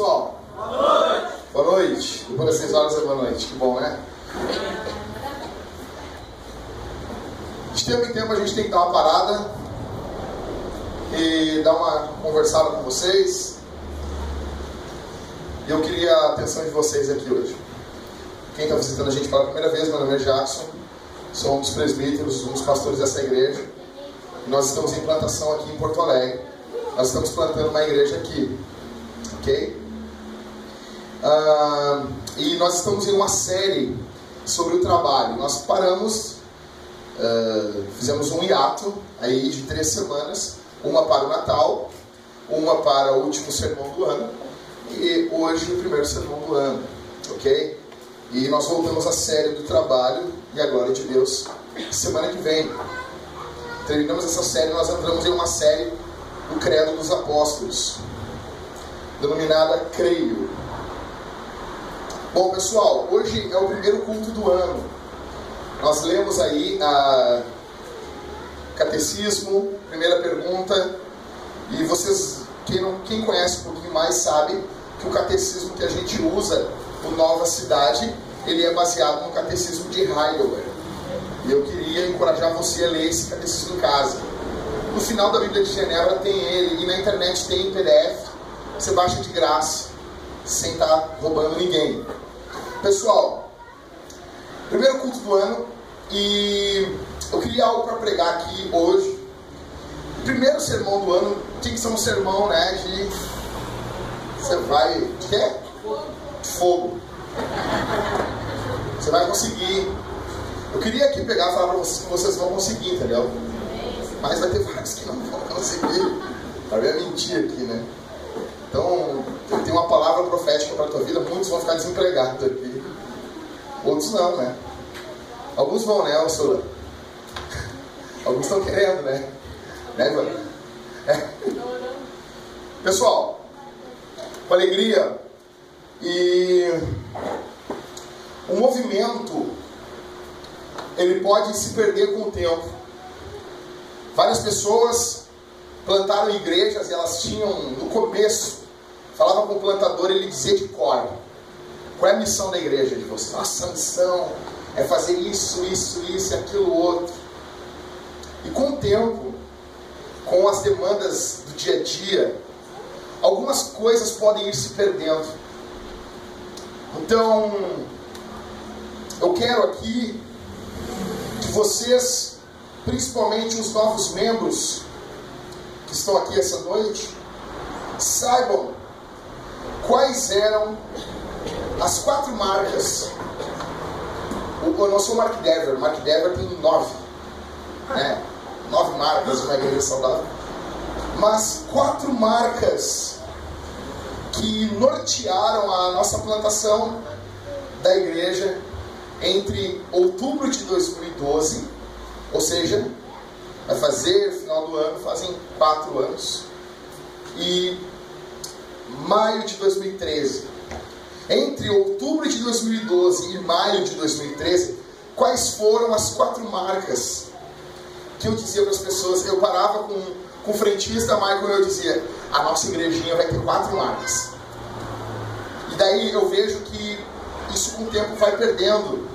Pessoal. Boa noite. Boa noite. Depois das seis horas é boa noite. Que bom, né? De tempo em tempo a gente tem que dar uma parada e dar uma conversada com vocês. E eu queria a atenção de vocês aqui hoje. Quem está visitando a gente pela primeira vez, meu nome é Jackson. Sou um dos presbíteros, um dos pastores dessa igreja. Nós estamos em plantação aqui em Porto Alegre. Nós estamos plantando uma igreja aqui. Ok? Ah, e nós estamos em uma série sobre o trabalho. Nós paramos, uh, fizemos um hiato aí de três semanas, uma para o Natal, uma para o último sermão do ano e hoje o primeiro sermão do ano, ok? E nós voltamos à série do trabalho e a glória de Deus semana que vem. Terminamos essa série, nós entramos em uma série do Credo dos Apóstolos, denominada Creio. Bom, pessoal, hoje é o primeiro culto do ano. Nós lemos aí a catecismo, primeira pergunta, e vocês, quem, não, quem conhece um pouquinho mais, sabe que o catecismo que a gente usa no Nova Cidade, ele é baseado no catecismo de Heidelberg. E eu queria encorajar você a ler esse catecismo em casa. No final da Bíblia de Genebra tem ele, e na internet tem em PDF, você baixa de graça, sem estar tá roubando ninguém. Pessoal, primeiro culto do ano e eu queria algo para pregar aqui hoje. Primeiro sermão do ano tinha que ser um sermão, né, de você vai, quê? Fogo. Você vai conseguir. Eu queria aqui pegar e falar para vocês que vocês vão conseguir, entendeu? Mas vai ter vários que não vão conseguir. Para ver a mentir aqui, né? Então, eu tenho uma palavra profética para a tua vida, muitos vão ficar desempregados aqui. Outros não, né? Alguns vão, né, Ursula? Alguns estão querendo, né? Né? É. Pessoal, com alegria e o movimento ele pode se perder com o tempo. Várias pessoas plantaram igrejas e elas tinham no começo falava com o plantador, ele dizia de cor: qual é a missão da igreja de vocês? A missão é fazer isso, isso, isso aquilo outro. E com o tempo, com as demandas do dia a dia, algumas coisas podem ir se perdendo. Então, eu quero aqui que vocês, principalmente os novos membros que estão aqui essa noite, saibam quais eram as quatro marcas. Eu não sou Mark Dever, Mark Dever tem nove. Né? Nove marcas na igreja saudável. Mas quatro marcas que nortearam a nossa plantação da igreja entre outubro de 2012, ou seja, vai fazer final do ano, fazem quatro anos, e maio de 2013. Entre outubro de 2012 e maio de 2013, quais foram as quatro marcas que eu dizia para as pessoas? Eu parava com, com o frentista Michael e eu dizia: a nossa igrejinha vai ter quatro marcas. E daí eu vejo que isso com o tempo vai perdendo.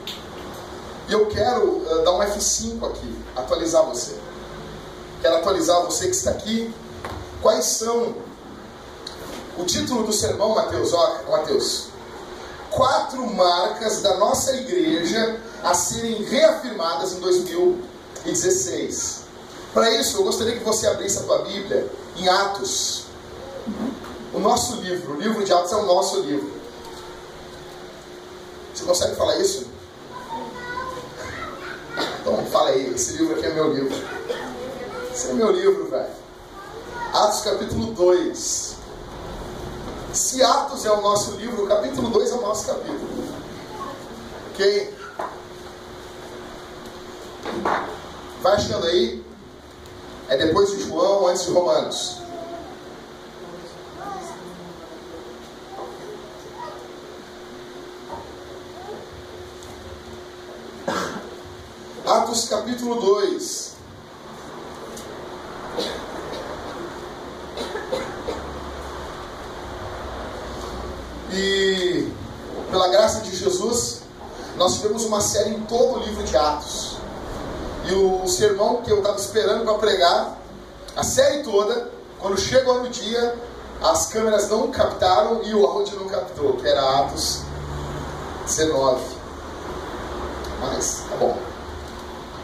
E eu quero uh, dar um F5 aqui, atualizar você. Quero atualizar você que está aqui. Quais são o título do sermão, Mateus, ó, Mateus, quatro marcas da nossa igreja a serem reafirmadas em 2016. Para isso, eu gostaria que você abrisse a tua Bíblia em Atos. O nosso livro, o livro de Atos é o nosso livro. Você consegue falar isso? Então, fala aí, esse livro aqui é meu livro. Esse é meu livro, velho. Atos capítulo 2. Se Atos é o nosso livro, o capítulo 2 é o nosso capítulo. Ok? Vai achando aí. É depois de João, antes de Romanos. Atos capítulo 2. Pela graça de Jesus, nós tivemos uma série em todo o livro de Atos. E o sermão que eu estava esperando para pregar, a série toda, quando chegou no dia, as câmeras não captaram e o áudio não captou, que era Atos 19. Mas, tá bom.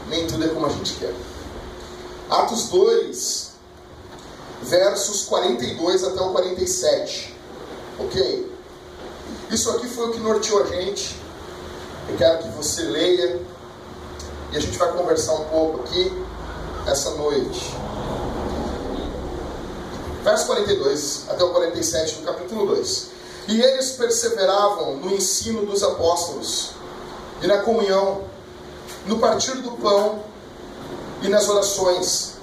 Nem tudo é como a gente quer. Atos 2, versos 42 até o 47. Ok? Isso aqui foi o que norteou a gente. Eu quero que você leia e a gente vai conversar um pouco aqui essa noite. Verso 42 até o 47 do capítulo 2. E eles perseveravam no ensino dos apóstolos, e na comunhão, no partir do pão e nas orações.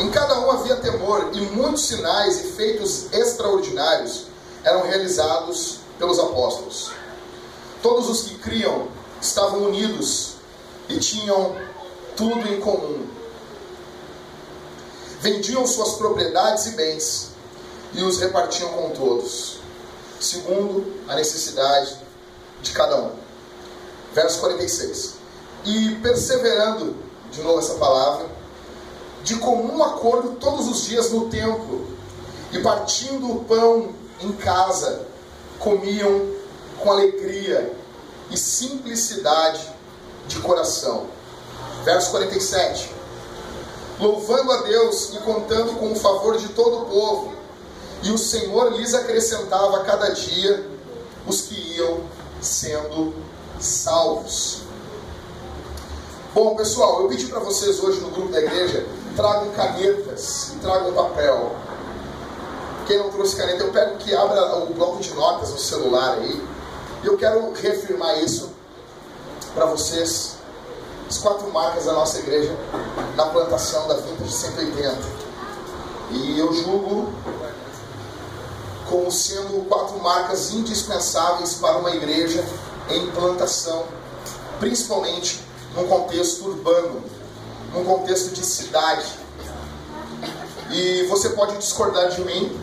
Em cada um havia temor, e muitos sinais e feitos extraordinários eram realizados pelos apóstolos. Todos os que criam estavam unidos e tinham tudo em comum. Vendiam suas propriedades e bens e os repartiam com todos, segundo a necessidade de cada um. Verso 46. E perseverando, de novo essa palavra, de comum acordo todos os dias no templo, e partindo o pão em casa, comiam com alegria e simplicidade de coração. Verso 47. Louvando a Deus e contando com o favor de todo o povo, e o Senhor lhes acrescentava a cada dia os que iam sendo salvos. Bom, pessoal, eu pedi para vocês hoje no grupo da igreja tragam canetas e tragam papel. Quem não trouxe caneta, eu pego que abra o bloco de notas no celular aí. E eu quero reafirmar isso para vocês. As quatro marcas da nossa igreja na plantação da Vintage 180. E eu julgo como sendo quatro marcas indispensáveis para uma igreja em plantação, principalmente num contexto urbano, num contexto de cidade. E você pode discordar de mim,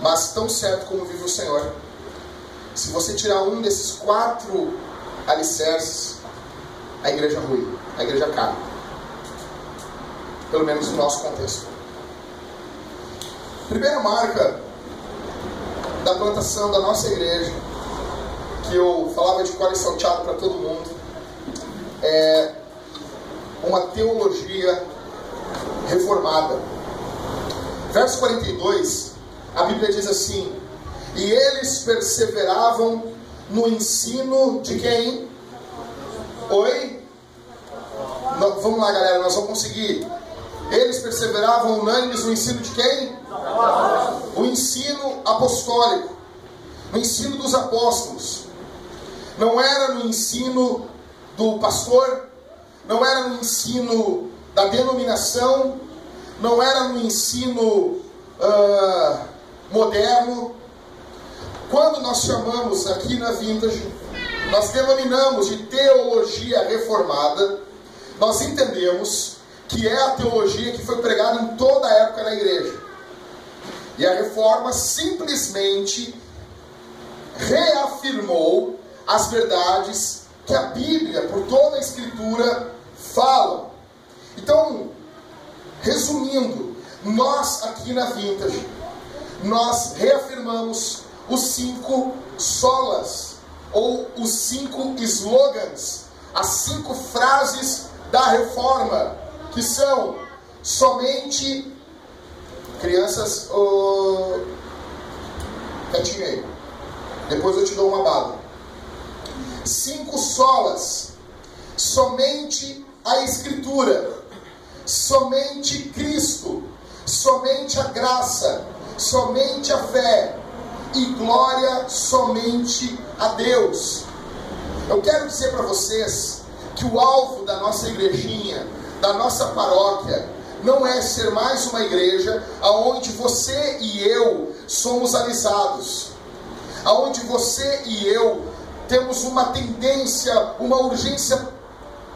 mas tão certo como vive o Senhor, se você tirar um desses quatro alicerces, a igreja ruim, a igreja cai. Pelo menos no nosso contexto. Primeira marca da plantação da nossa igreja, que eu falava de cor e salteado para todo mundo, é uma teologia reformada. Verso 42, a Bíblia diz assim: E eles perseveravam no ensino de quem? Oi? vamos lá, galera, nós vamos conseguir. Eles perseveravam unânimes no ensino de quem? O ensino apostólico, o ensino dos apóstolos. Não era no ensino do pastor, não era no ensino da denominação, não era no ensino uh, moderno. Quando nós chamamos aqui na Vintage, nós denominamos de teologia reformada, nós entendemos que é a teologia que foi pregada em toda a época na igreja. E a reforma simplesmente reafirmou as verdades que a Bíblia, por toda a Escritura, fala. Então, resumindo, nós aqui na Vintage, nós reafirmamos os cinco solas, ou os cinco slogans, as cinco frases da reforma, que são somente crianças, oh, quietinho aí, depois eu te dou uma bala. Cinco solas, somente a Escritura, somente Cristo, somente a graça, somente a fé e glória somente a Deus. Eu quero dizer para vocês que o alvo da nossa igrejinha, da nossa paróquia, não é ser mais uma igreja aonde você e eu somos alisados, aonde você e eu temos uma tendência, uma urgência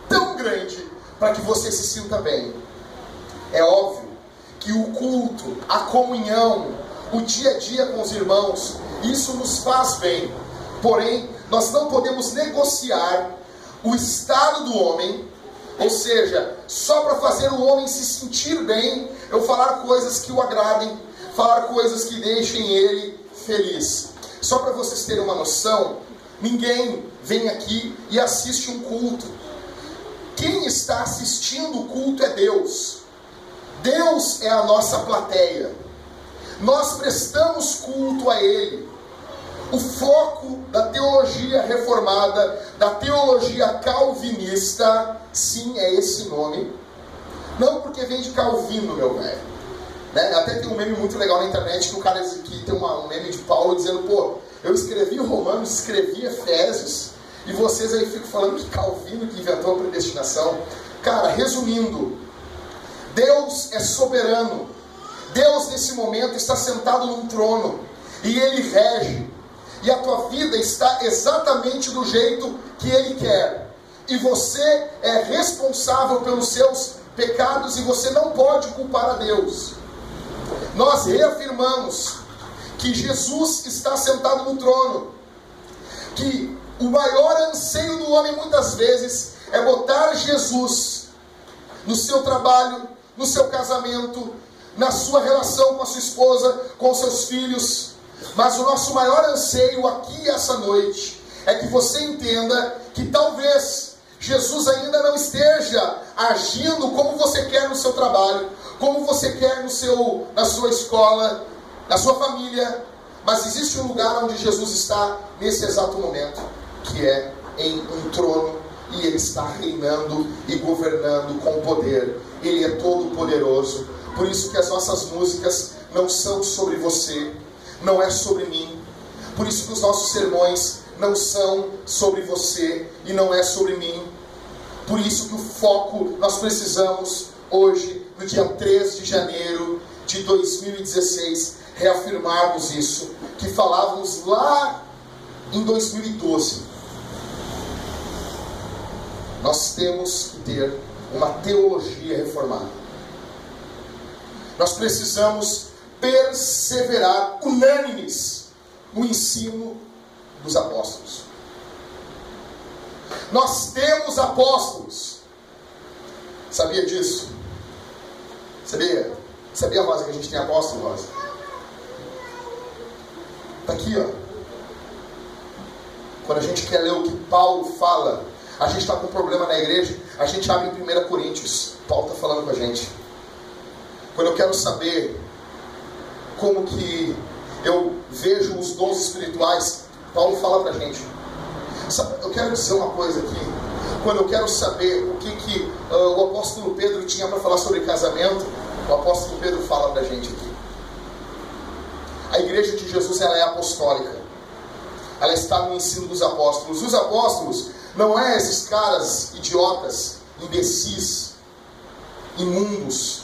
tão grande para que você se sinta bem. É óbvio que o culto, a comunhão, o dia a dia com os irmãos, isso nos faz bem. Porém, nós não podemos negociar o estado do homem, ou seja, só para fazer o homem se sentir bem, eu falar coisas que o agradem, falar coisas que deixem ele feliz. Só para vocês terem uma noção, ninguém vem aqui e assiste um culto. Quem está assistindo o culto é Deus. Deus é a nossa plateia. Nós prestamos culto a Ele. O foco da teologia reformada, da teologia calvinista, sim, é esse nome. Não porque vem de Calvino, meu velho. Né? Até tem um meme muito legal na internet que o cara que tem uma, um meme de Paulo dizendo, pô, eu escrevi Romanos, escrevi Efésios, e vocês aí ficam falando que Calvino que inventou a predestinação. Cara, resumindo, Deus é soberano. Deus nesse momento está sentado num trono e ele rege. E a tua vida está exatamente do jeito que ele quer. E você é responsável pelos seus pecados e você não pode culpar a Deus nós reafirmamos que Jesus está sentado no trono, que o maior anseio do homem muitas vezes é botar Jesus no seu trabalho, no seu casamento, na sua relação com a sua esposa, com seus filhos. Mas o nosso maior anseio aqui essa noite é que você entenda que talvez Jesus ainda não esteja agindo como você quer no seu trabalho, como você quer no seu, na sua escola, na sua família, mas existe um lugar onde Jesus está nesse exato momento, que é em um trono, e ele está reinando e governando com poder. Ele é todo poderoso. Por isso que as nossas músicas não são sobre você, não é sobre mim. Por isso que os nossos sermões não são sobre você e não é sobre mim. Por isso que o foco nós precisamos hoje no dia 3 de janeiro de 2016, reafirmarmos isso, que falávamos lá em 2012. Nós temos que ter uma teologia reformada. Nós precisamos perseverar unânimes no ensino dos apóstolos. Nós temos apóstolos. Sabia disso? Sabia? Sabia, Rosa, que a gente tem apóstolo, Rosa? Está aqui, ó. Quando a gente quer ler o que Paulo fala, a gente está com um problema na igreja, a gente abre em 1 Coríntios. Paulo está falando com a gente. Quando eu quero saber como que eu vejo os dons espirituais, Paulo fala para a gente. Eu quero dizer uma coisa aqui. Quando eu quero saber o que, que uh, o apóstolo Pedro tinha para falar sobre casamento, o apóstolo Pedro fala para a gente aqui. A igreja de Jesus ela é apostólica. Ela está no ensino dos apóstolos. Os apóstolos não é esses caras idiotas, imbecis, imundos,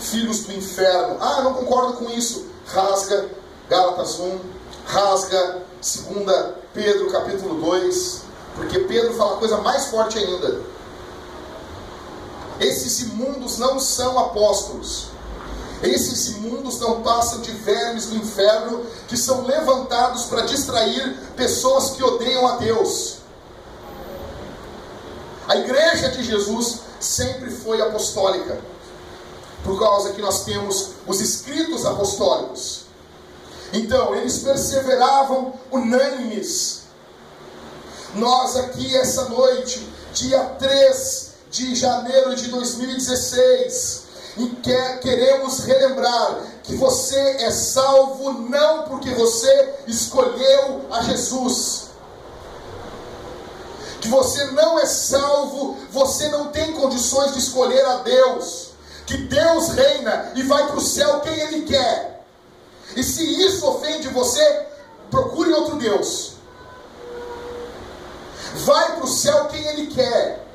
filhos do inferno. Ah, não concordo com isso. Rasga Gálatas 1, rasga 2 Pedro capítulo 2, porque Pedro fala coisa mais forte ainda. Esses imundos não são apóstolos. Esses imundos não passam de vermes do inferno que são levantados para distrair pessoas que odeiam a Deus. A igreja de Jesus sempre foi apostólica, por causa que nós temos os escritos apostólicos. Então, eles perseveravam unânimes. Nós aqui essa noite, dia 3 de janeiro de 2016 e quer, queremos relembrar que você é salvo não porque você escolheu a Jesus. Que você não é salvo, você não tem condições de escolher a Deus. Que Deus reina e vai para o céu quem Ele quer. E se isso ofende você, procure outro Deus. Vai para o céu quem Ele quer.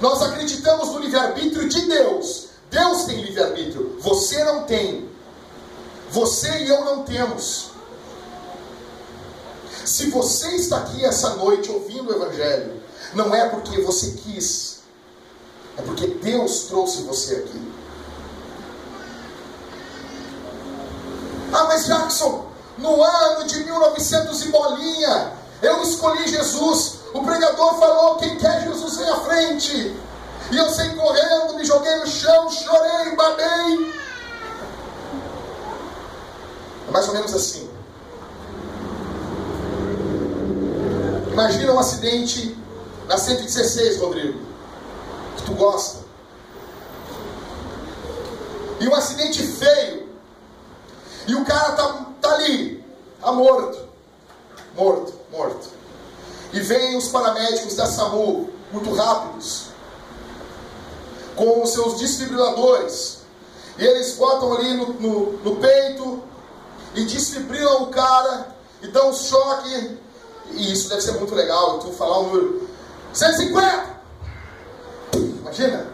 Nós acreditamos no livre-arbítrio de Deus. Deus tem livre-arbítrio, você não tem. Você e eu não temos. Se você está aqui essa noite ouvindo o Evangelho, não é porque você quis, é porque Deus trouxe você aqui. Ah, mas Jackson, no ano de 1900 e bolinha, Eu escolhi Jesus. O pregador falou: quem quer Jesus vem à frente. E eu saí correndo, me joguei no chão, chorei, babei. É mais ou menos assim. Imagina um acidente na 116, Rodrigo, que tu gosta. E um acidente feio. E o cara tá, tá ali, tá morto. Morto, morto. E vem os paramédicos da SAMU, muito rápidos com os seus desfibriladores. E eles botam ali no, no, no peito e desfibrilam o cara e dão um choque. E isso deve ser muito legal. Tu falar o número 150. Imagina.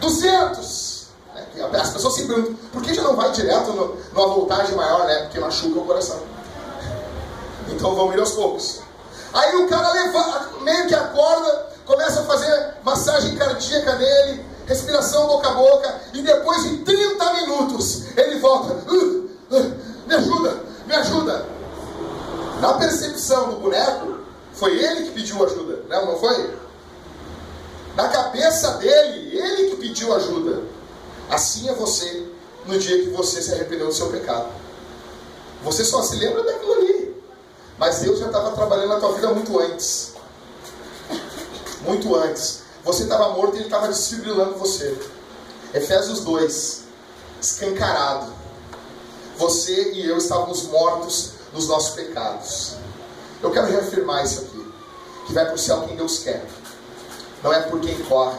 200. É, as pessoas se perguntam, por que já não vai direto no, numa voltagem maior, né? Porque machuca o coração. Então vamos ir aos poucos. Aí o cara meio que acorda, começa a fazer massagem cardíaca nele, respiração boca a boca, e depois em 30 minutos ele volta. Uh, uh, me ajuda, me ajuda. Na percepção do boneco, foi ele que pediu ajuda, não, não foi? Na cabeça dele, ele que pediu ajuda. Assim é você no dia que você se arrependeu do seu pecado. Você só se lembra daquilo ali. Mas Deus já estava trabalhando na tua vida muito antes muito antes. Você estava morto e ele estava desfibrilando você. Efésios 2, escancarado. Você e eu estávamos mortos nos nossos pecados. Eu quero reafirmar isso aqui. Que vai para o céu quem Deus quer. Não é por quem corre.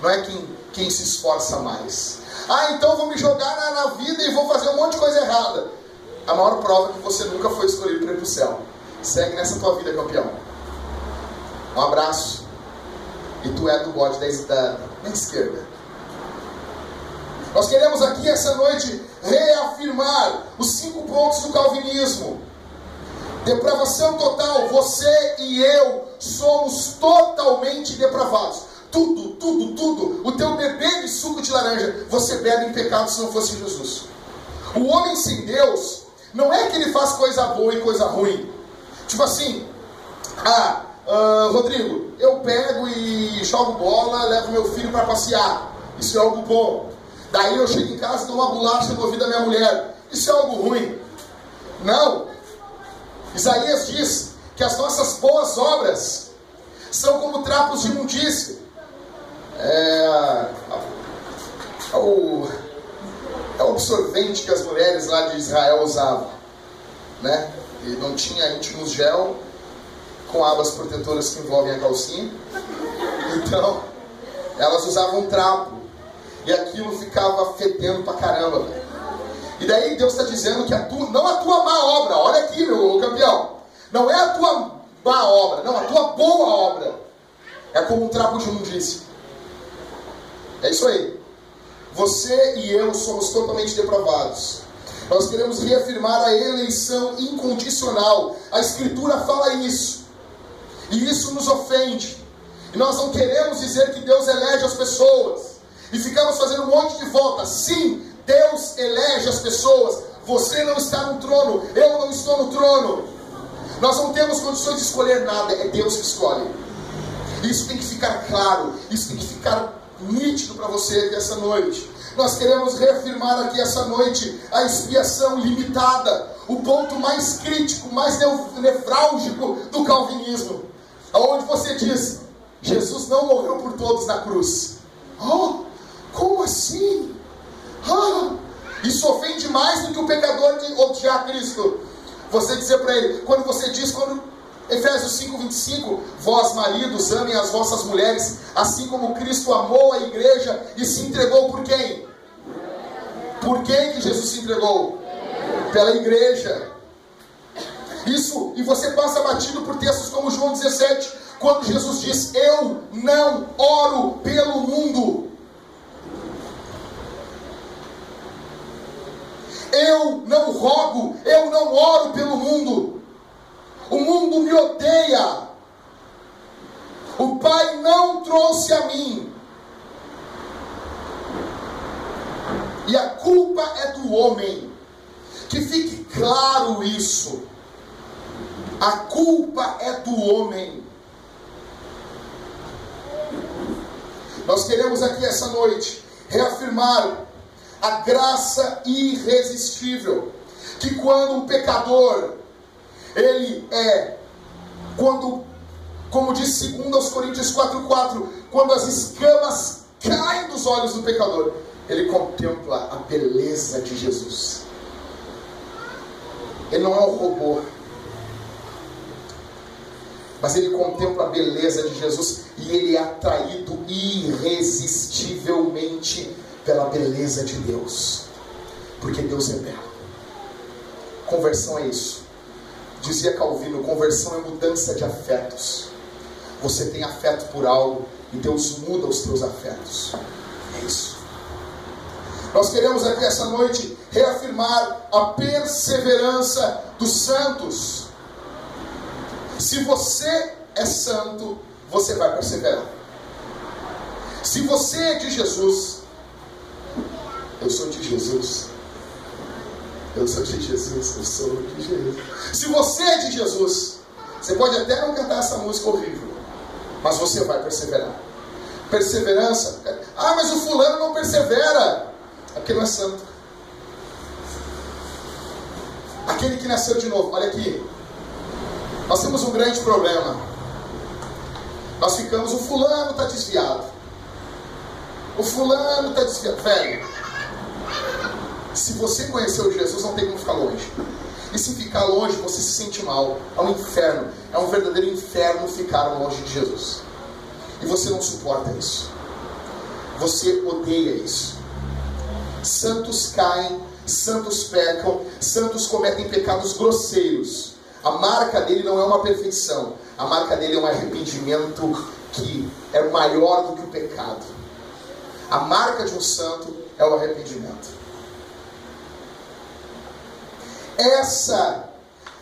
Não é quem, quem se esforça mais. Ah, então vou me jogar na, na vida e vou fazer um monte de coisa errada. A maior prova é que você nunca foi escolhido para ir para o céu. Segue nessa tua vida, campeão. Um abraço. E tu é do bode da, da esquerda. Nós queremos aqui essa noite reafirmar os cinco pontos do calvinismo. Depravação total, você e eu somos totalmente depravados. Tudo, tudo, tudo. O teu bebê de suco de laranja, você bebe em pecado se não fosse Jesus. O homem sem Deus, não é que ele faz coisa boa e coisa ruim. Tipo assim, ah, Uh, Rodrigo, eu pego e jogo bola, levo meu filho para passear. Isso é algo bom. Daí eu chego em casa e dou uma bolacha no ouvido da minha mulher. Isso é algo ruim. Não. Isaías diz que as nossas boas obras são como trapos de imundícia. É, é, o, é o absorvente que as mulheres lá de Israel usavam. Né? E não tinha íntimos gel com abas protetoras que envolvem a calcinha. Então, elas usavam trapo. E aquilo ficava fedendo pra caramba, E daí Deus está dizendo que a tua, não a tua má obra, olha aqui, meu campeão. Não é a tua má obra, não, a tua boa obra. É como um trapo de imundícia. É isso aí. Você e eu somos totalmente depravados. Nós queremos reafirmar a eleição incondicional. A Escritura fala isso. E isso nos ofende. E nós não queremos dizer que Deus elege as pessoas. E ficamos fazendo um monte de volta. Sim, Deus elege as pessoas. Você não está no trono, eu não estou no trono. Nós não temos condições de escolher nada, é Deus que escolhe. Isso tem que ficar claro, isso tem que ficar nítido para você essa noite. Nós queremos reafirmar aqui essa noite a expiação limitada, o ponto mais crítico, mais nevrálgico do calvinismo aonde você diz: Jesus não morreu por todos na cruz. Oh, como assim? Ah, isso ofende mais do que o pecador de odiar Cristo. Você dizer para ele, quando você diz, quando Efésios 5, 25, vós maridos amem as vossas mulheres, assim como Cristo amou a igreja e se entregou por quem? Por quem que Jesus se entregou? Pela igreja. Isso, e você passa batido por textos como João 17, quando Jesus diz: Eu não oro pelo mundo. Eu não rogo, eu não oro pelo mundo. O mundo me odeia. O Pai não trouxe a mim. E a culpa é do homem. Que fique claro isso. A culpa é do homem. Nós queremos aqui essa noite reafirmar a graça irresistível que quando um pecador ele é quando como diz 2 Coríntios 4:4, quando as escamas caem dos olhos do pecador, ele contempla a beleza de Jesus. Ele não é um robô, mas ele contempla a beleza de Jesus e ele é atraído irresistivelmente pela beleza de Deus, porque Deus é belo. Conversão é isso. Dizia Calvino: conversão é mudança de afetos. Você tem afeto por algo e Deus muda os teus afetos. É isso. Nós queremos aqui essa noite reafirmar a perseverança dos santos. Se você é santo, você vai perseverar. Se você é de Jesus, eu sou de Jesus. Eu sou de Jesus, eu sou de Jesus. Se você é de Jesus, você pode até não cantar essa música horrível, mas você vai perseverar. Perseverança. Ah, mas o fulano não persevera. Aquele não é santo. Aquele que nasceu de novo, olha aqui. Nós temos um grande problema. Nós ficamos, o fulano está desviado. O fulano está desviado. Velho, se você conheceu Jesus, não tem como ficar longe. E se ficar longe, você se sente mal. É um inferno. É um verdadeiro inferno ficar longe de Jesus. E você não suporta isso. Você odeia isso. Santos caem, santos pecam, santos cometem pecados grosseiros. A marca dele não é uma perfeição, a marca dele é um arrependimento que é maior do que o pecado. A marca de um santo é o arrependimento. Essa,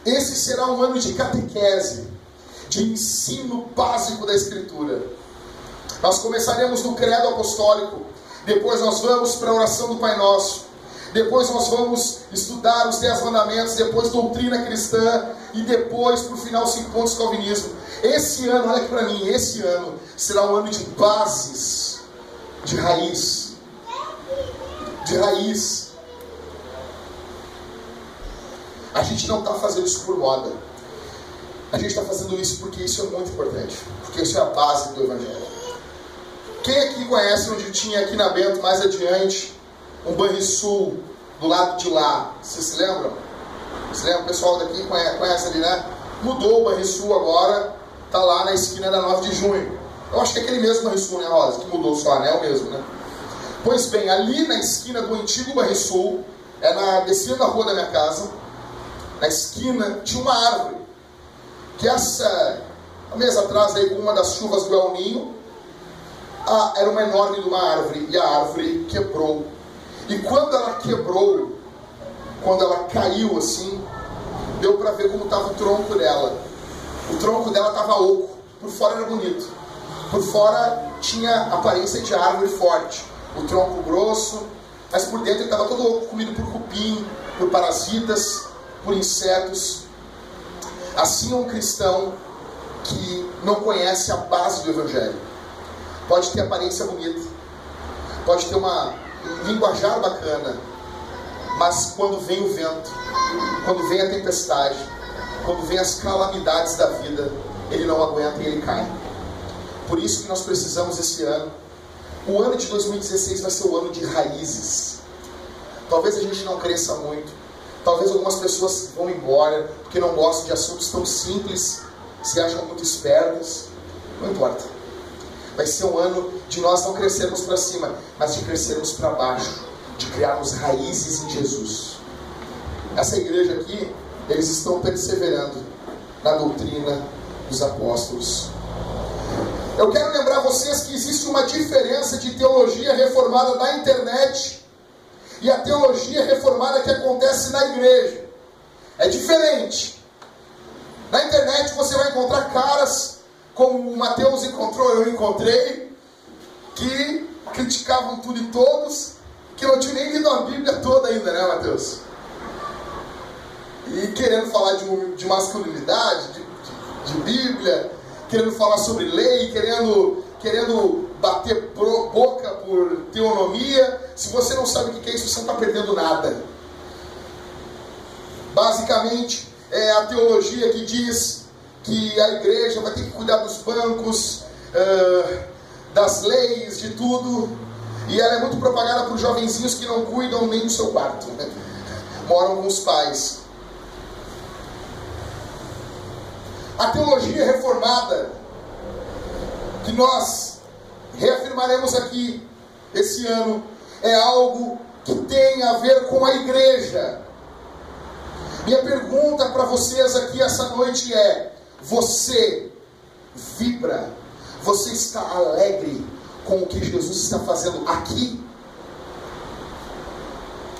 esse será um ano de catequese, de ensino básico da Escritura. Nós começaremos no credo apostólico, depois nós vamos para a oração do Pai Nosso, depois nós vamos estudar os Dez Mandamentos, depois doutrina cristã e depois, o final, cinco pontos calvinismo. Esse ano, olha aqui para mim, esse ano será um ano de bases, de raiz. De raiz. A gente não está fazendo isso por moda. A gente está fazendo isso porque isso é muito importante. Porque isso é a base do Evangelho. Quem aqui conhece onde tinha aqui na Bento, mais adiante, um Banrisul do lado de lá? Vocês se lembram? Você lembra? O pessoal daqui conhece, conhece ali, né? Mudou o Banrisul agora, tá lá na esquina da 9 de junho. Eu acho que é aquele mesmo Banrisul, né, Rosa? Que mudou só, né? É o mesmo, né? Pois bem, ali na esquina do antigo Banrisul, é na descida da rua da minha casa, na esquina, tinha uma árvore. Que essa, um mês atrás, aí, com uma das chuvas do El Ninho, a, era uma enorme de uma árvore, e a árvore quebrou. E quando ela quebrou, quando ela caiu assim, deu para ver como estava o tronco dela. O tronco dela estava oco, por fora era bonito. Por fora tinha aparência de árvore forte. O tronco grosso, mas por dentro ele estava todo comido por cupim, por parasitas, por insetos. Assim é um cristão que não conhece a base do Evangelho. Pode ter aparência bonita, pode ter uma um linguajar bacana, mas quando vem o vento, quando vem a tempestade, quando vem as calamidades da vida, ele não aguenta e ele cai. Por isso que nós precisamos esse ano. O ano de 2016 vai ser o ano de raízes. Talvez a gente não cresça muito. Talvez algumas pessoas vão embora porque não gostam de assuntos tão simples, se acham muito espertas. Não importa. Vai ser um ano de nós não crescermos para cima, mas de crescermos para baixo, de criarmos raízes em Jesus. Essa igreja aqui, eles estão perseverando na doutrina dos apóstolos. Eu quero lembrar vocês que existe uma diferença de teologia reformada na internet e a teologia reformada que acontece na igreja. É diferente. Na internet você vai encontrar caras como o Mateus encontrou, eu encontrei, que criticavam tudo e todos, que não tinham nem lido a Bíblia toda ainda, né, Mateus? e querendo falar de, de masculinidade, de, de, de Bíblia, querendo falar sobre lei, querendo, querendo bater boca por teonomia. Se você não sabe o que é isso, você não está perdendo nada. Basicamente, é a teologia que diz que a igreja vai ter que cuidar dos bancos, uh, das leis, de tudo. E ela é muito propagada por jovenzinhos que não cuidam nem do seu quarto. Né? Moram com os pais. A teologia reformada, que nós reafirmaremos aqui esse ano, é algo que tem a ver com a igreja. Minha pergunta para vocês aqui essa noite é: você vibra? Você está alegre com o que Jesus está fazendo aqui?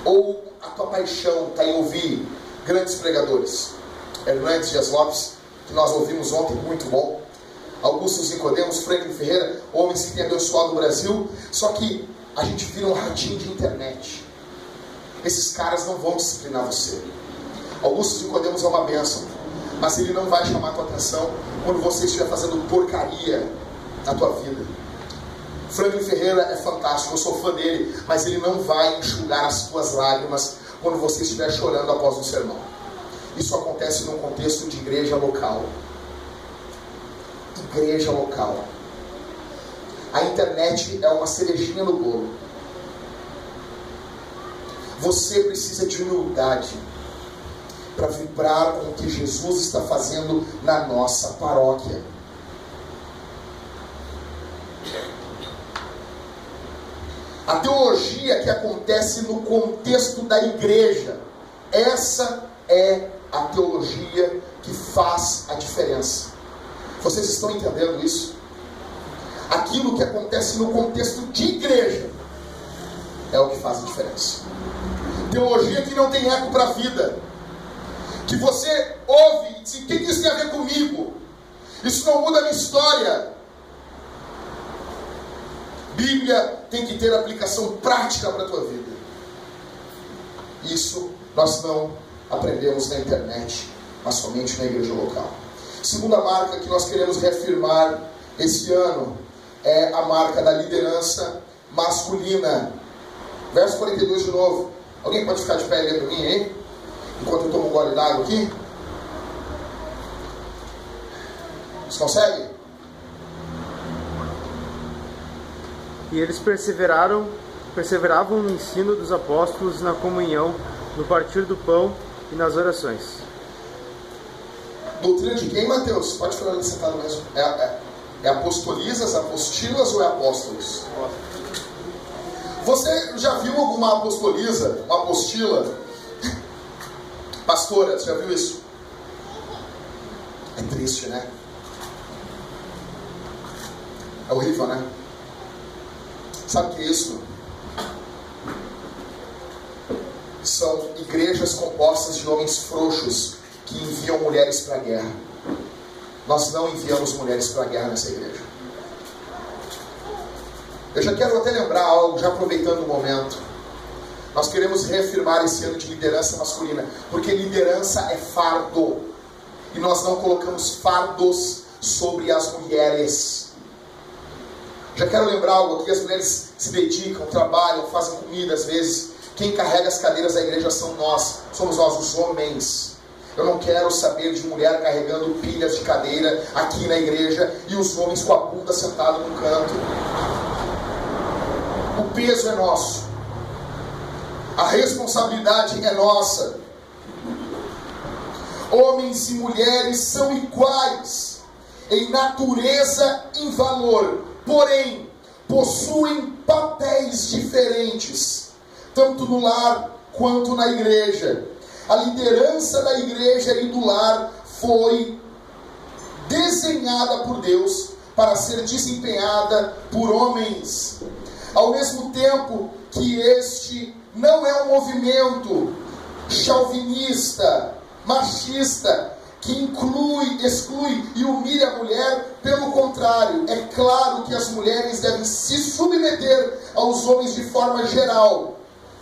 Ou a tua paixão está em ouvir grandes pregadores? Hernandes Dias Lopes, que nós ouvimos ontem, muito bom. Augusto Nicodemos, Franklin Ferreira, homens que têm abençoado o Brasil. Só que a gente vira um ratinho de internet. Esses caras não vão disciplinar você. Augusto Nicodemos é uma bênção, mas ele não vai chamar a tua atenção quando você estiver fazendo porcaria na tua vida. Franklin Ferreira é fantástico, eu sou fã dele, mas ele não vai enxugar as tuas lágrimas quando você estiver chorando após um sermão. Isso acontece num contexto de igreja local. Igreja local. A internet é uma cerejinha no bolo. Você precisa de humildade para vibrar com o que Jesus está fazendo na nossa paróquia. A teologia que acontece no contexto da igreja, essa é a teologia que faz a diferença. Vocês estão entendendo isso? Aquilo que acontece no contexto de igreja é o que faz a diferença. Teologia que não tem eco para a vida que você ouve e diz: o que isso tem a ver comigo? Isso não muda a minha história. Bíblia tem que ter aplicação prática para a tua vida. Isso nós não aprendemos na internet, mas somente na igreja local. Segunda marca que nós queremos reafirmar esse ano é a marca da liderança masculina. Verso 42 de novo. Alguém pode ficar de pé lendo para mim, hein? enquanto eu tomo um gole d'água aqui? Você consegue? E eles perseveraram, perseveravam no ensino dos apóstolos, na comunhão, no partir do pão e nas orações. Doutrina de quem, Mateus? Pode falar ali sentado mesmo. É, é, é apostolisas, apostilas ou é apóstolos? Você já viu alguma apostoliza, apostila Pastora, você já viu isso? É triste, né? É horrível, né? Sabe o que é isso? São igrejas compostas de homens frouxos que enviam mulheres para a guerra. Nós não enviamos mulheres para a guerra nessa igreja. Eu já quero até lembrar algo, já aproveitando o momento. Nós queremos reafirmar esse ano de liderança masculina, porque liderança é fardo. E nós não colocamos fardos sobre as mulheres. Já quero lembrar algo aqui: as mulheres se dedicam, trabalham, fazem comida às vezes. Quem carrega as cadeiras da igreja são nós, somos nós, os homens. Eu não quero saber de mulher carregando pilhas de cadeira aqui na igreja e os homens com a bunda sentado no canto. O peso é nosso. A responsabilidade é nossa. Homens e mulheres são iguais em natureza e valor, porém possuem papéis diferentes, tanto no lar quanto na igreja. A liderança da igreja e do lar foi desenhada por Deus para ser desempenhada por homens. Ao mesmo tempo que este não é um movimento chauvinista, machista, que inclui, exclui e humilha a mulher, pelo contrário, é claro que as mulheres devem se submeter aos homens de forma geral,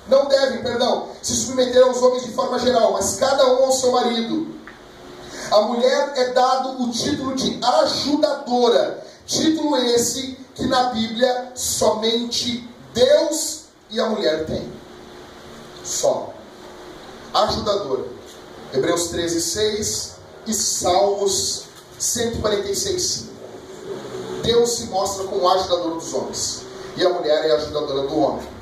não devem, perdão, se submeter aos homens de forma geral, mas cada um ao seu marido. A mulher é dado o título de ajudadora, título esse que na Bíblia somente Deus e a mulher têm. Só. Ajudadora. Hebreus 13, 6 e Salmos 146, 5. Deus se mostra como ajudador dos homens. E a mulher é ajudadora do homem.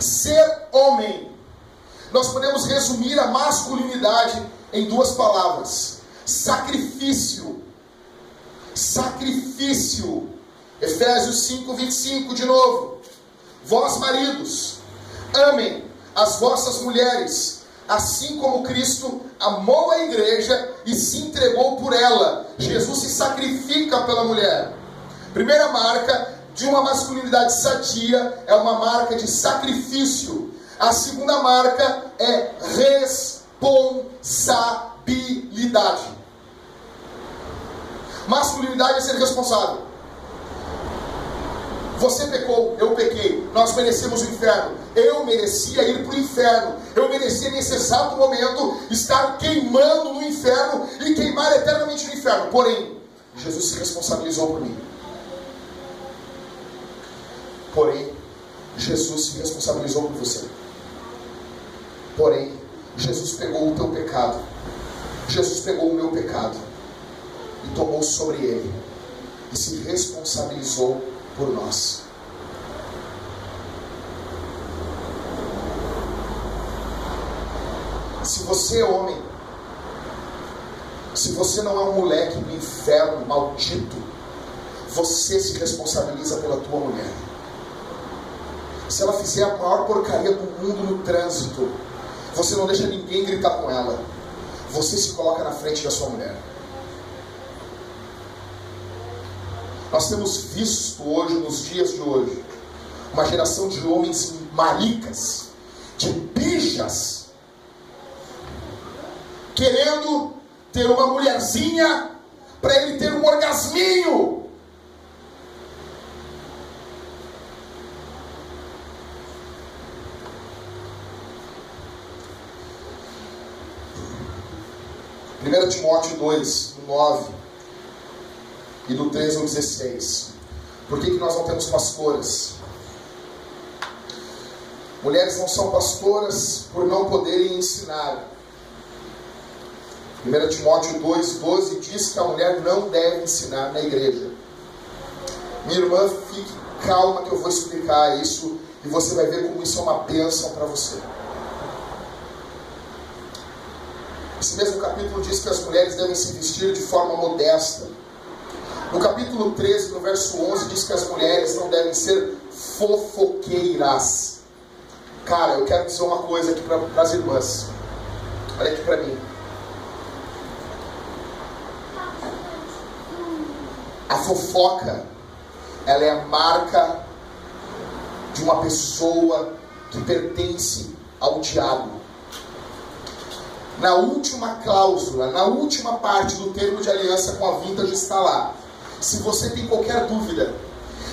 Ser homem. Nós podemos resumir a masculinidade em duas palavras: sacrifício. Sacrifício. Efésios 5, 25, de novo. Vós, maridos, amem as vossas mulheres, assim como Cristo amou a igreja e se entregou por ela. Jesus se sacrifica pela mulher. Primeira marca de uma masculinidade sadia é uma marca de sacrifício. A segunda marca é responsabilidade. Masculinidade é ser responsável. Você pecou, eu pequei, nós merecemos o inferno. Eu merecia ir para o inferno. Eu merecia nesse exato momento estar queimando no inferno e queimar eternamente no inferno. Porém, Jesus se responsabilizou por mim. Porém, Jesus se responsabilizou por você. Porém, Jesus pegou o teu pecado. Jesus pegou o meu pecado e tomou sobre ele e se responsabilizou por nós. Se você é homem, se você não é um moleque do inferno maldito, você se responsabiliza pela tua mulher. Se ela fizer a maior porcaria do mundo no trânsito, você não deixa ninguém gritar com ela. Você se coloca na frente da sua mulher. Nós temos visto hoje, nos dias de hoje, uma geração de homens maricas, de bichas, querendo ter uma mulherzinha para ele ter um orgasminho. Primeiro Timóteo 2, 9 e do 13 ao 16. Por que, que nós não temos pastoras? Mulheres não são pastoras por não poderem ensinar. 1 Timóteo 2, 12 diz que a mulher não deve ensinar na igreja. Minha irmã, fique calma que eu vou explicar isso e você vai ver como isso é uma bênção para você. Esse mesmo capítulo diz que as mulheres devem se vestir de forma modesta no capítulo 13, no verso 11, diz que as mulheres não devem ser fofoqueiras. Cara, eu quero dizer uma coisa aqui para as irmãs. Olha aqui para mim. A fofoca, ela é a marca de uma pessoa que pertence ao diabo. Na última cláusula, na última parte do termo de aliança com a vintage está lá. Se você tem qualquer dúvida,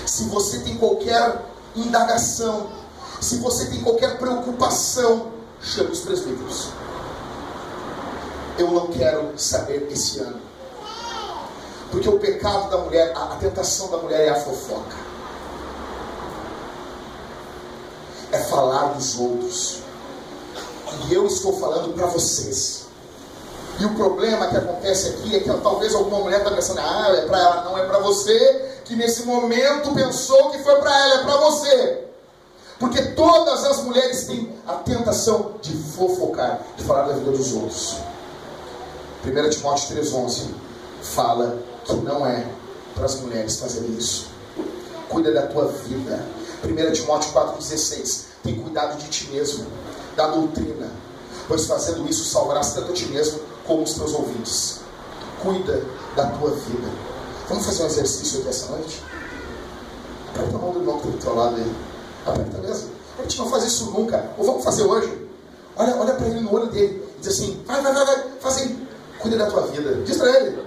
se você tem qualquer indagação, se você tem qualquer preocupação, chame os presbíteros. Eu não quero saber esse ano. Porque o pecado da mulher, a, a tentação da mulher é a fofoca. É falar dos outros. E eu estou falando para vocês e o problema que acontece aqui é que talvez alguma mulher está pensando, ah, é para ela, não é para você, que nesse momento pensou que foi para ela, é para você. Porque todas as mulheres têm a tentação de fofocar, de falar da vida dos outros. 1 Timóteo 3,11 fala que não é para as mulheres fazerem isso. Cuida da tua vida. 1 Timóteo 4,16 tem cuidado de ti mesmo, da doutrina, pois fazendo isso salvarás tanto a ti mesmo como os teus ouvintes. Cuida da tua vida. Vamos fazer um exercício aqui essa noite? Aperta a mão do irmão que está do teu lado aí. Aperta mesmo. A gente não faz isso nunca. Ou vamos fazer hoje. Olha, olha para ele no olho dele diz assim: vai, vai, vai, vai, faz aí. Cuida da tua vida. Diz para ele.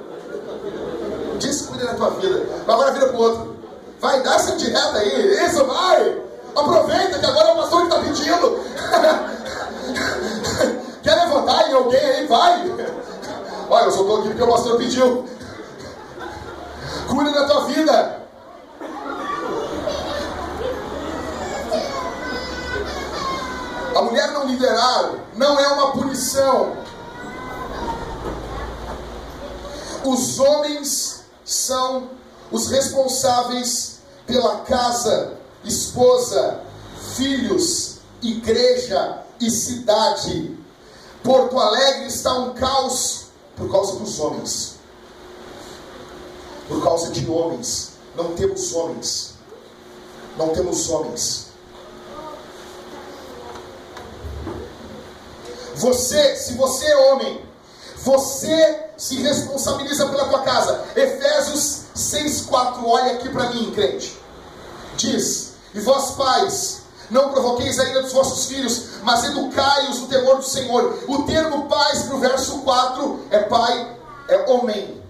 Diz cuida da tua vida. Agora vira para o outro. Vai, dá essa direta aí. Isso, vai. Quer levantar em alguém aí? Vai! Olha, eu só estou aqui porque o pastor pediu. Cuida da tua vida. A mulher não liderar não é uma punição. Os homens são os responsáveis pela casa, esposa, filhos, igreja e cidade. Porto Alegre está um caos por causa dos homens. Por causa de homens. Não temos homens. Não temos homens. Você, se você é homem, você se responsabiliza pela tua casa. Efésios 6,4. Olha aqui para mim, crente. Diz: E vós, pais, não provoqueis a ira dos vossos filhos, mas educai-os no temor do Senhor. O termo pais para o verso 4 é pai, é homem,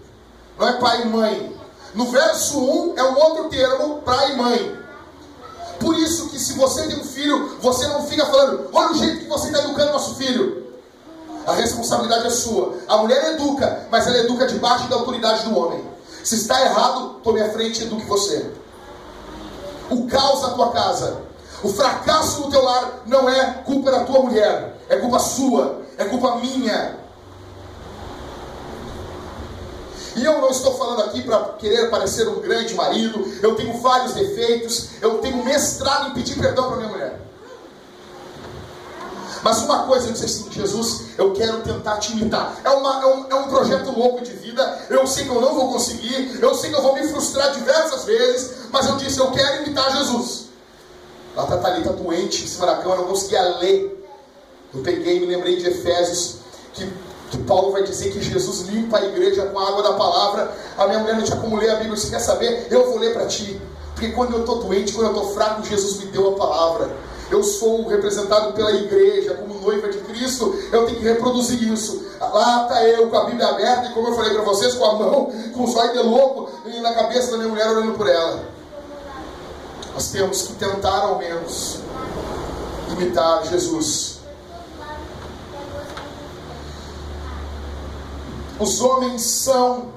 não é pai e mãe. No verso 1 é um outro termo, pai e mãe. Por isso que se você tem um filho, você não fica falando, olha o jeito que você está educando nosso filho. A responsabilidade é sua. A mulher educa, mas ela educa debaixo da autoridade do homem. Se está errado, tome a frente e eduque você. O caos na tua casa, o fracasso no teu lar não é culpa da tua mulher, é culpa sua, é culpa minha. E eu não estou falando aqui para querer parecer um grande marido, eu tenho vários defeitos, eu tenho mestrado em pedir perdão para minha mulher. Mas uma coisa eu disse assim, Jesus, eu quero tentar te imitar. É, uma, é, um, é um projeto louco de vida, eu sei que eu não vou conseguir, eu sei que eu vou me frustrar diversas vezes, mas eu disse, eu quero imitar Jesus. Lá está Thalita doente em cima da cama, não conseguia ler. Eu peguei e me lembrei de Efésios, que, que Paulo vai dizer que Jesus limpa a igreja com a água da palavra. A minha mulher não tinha como ler a Bíblia, você quer saber? Eu vou ler para ti. Porque quando eu estou doente, quando eu estou fraco, Jesus me deu a palavra. Eu sou representado pela igreja como noiva de Cristo, eu tenho que reproduzir isso. Lá está eu com a Bíblia aberta e, como eu falei para vocês, com a mão, com os olhos de louco na cabeça da minha mulher olhando por ela. Nós temos que tentar ao menos imitar Jesus. Os homens são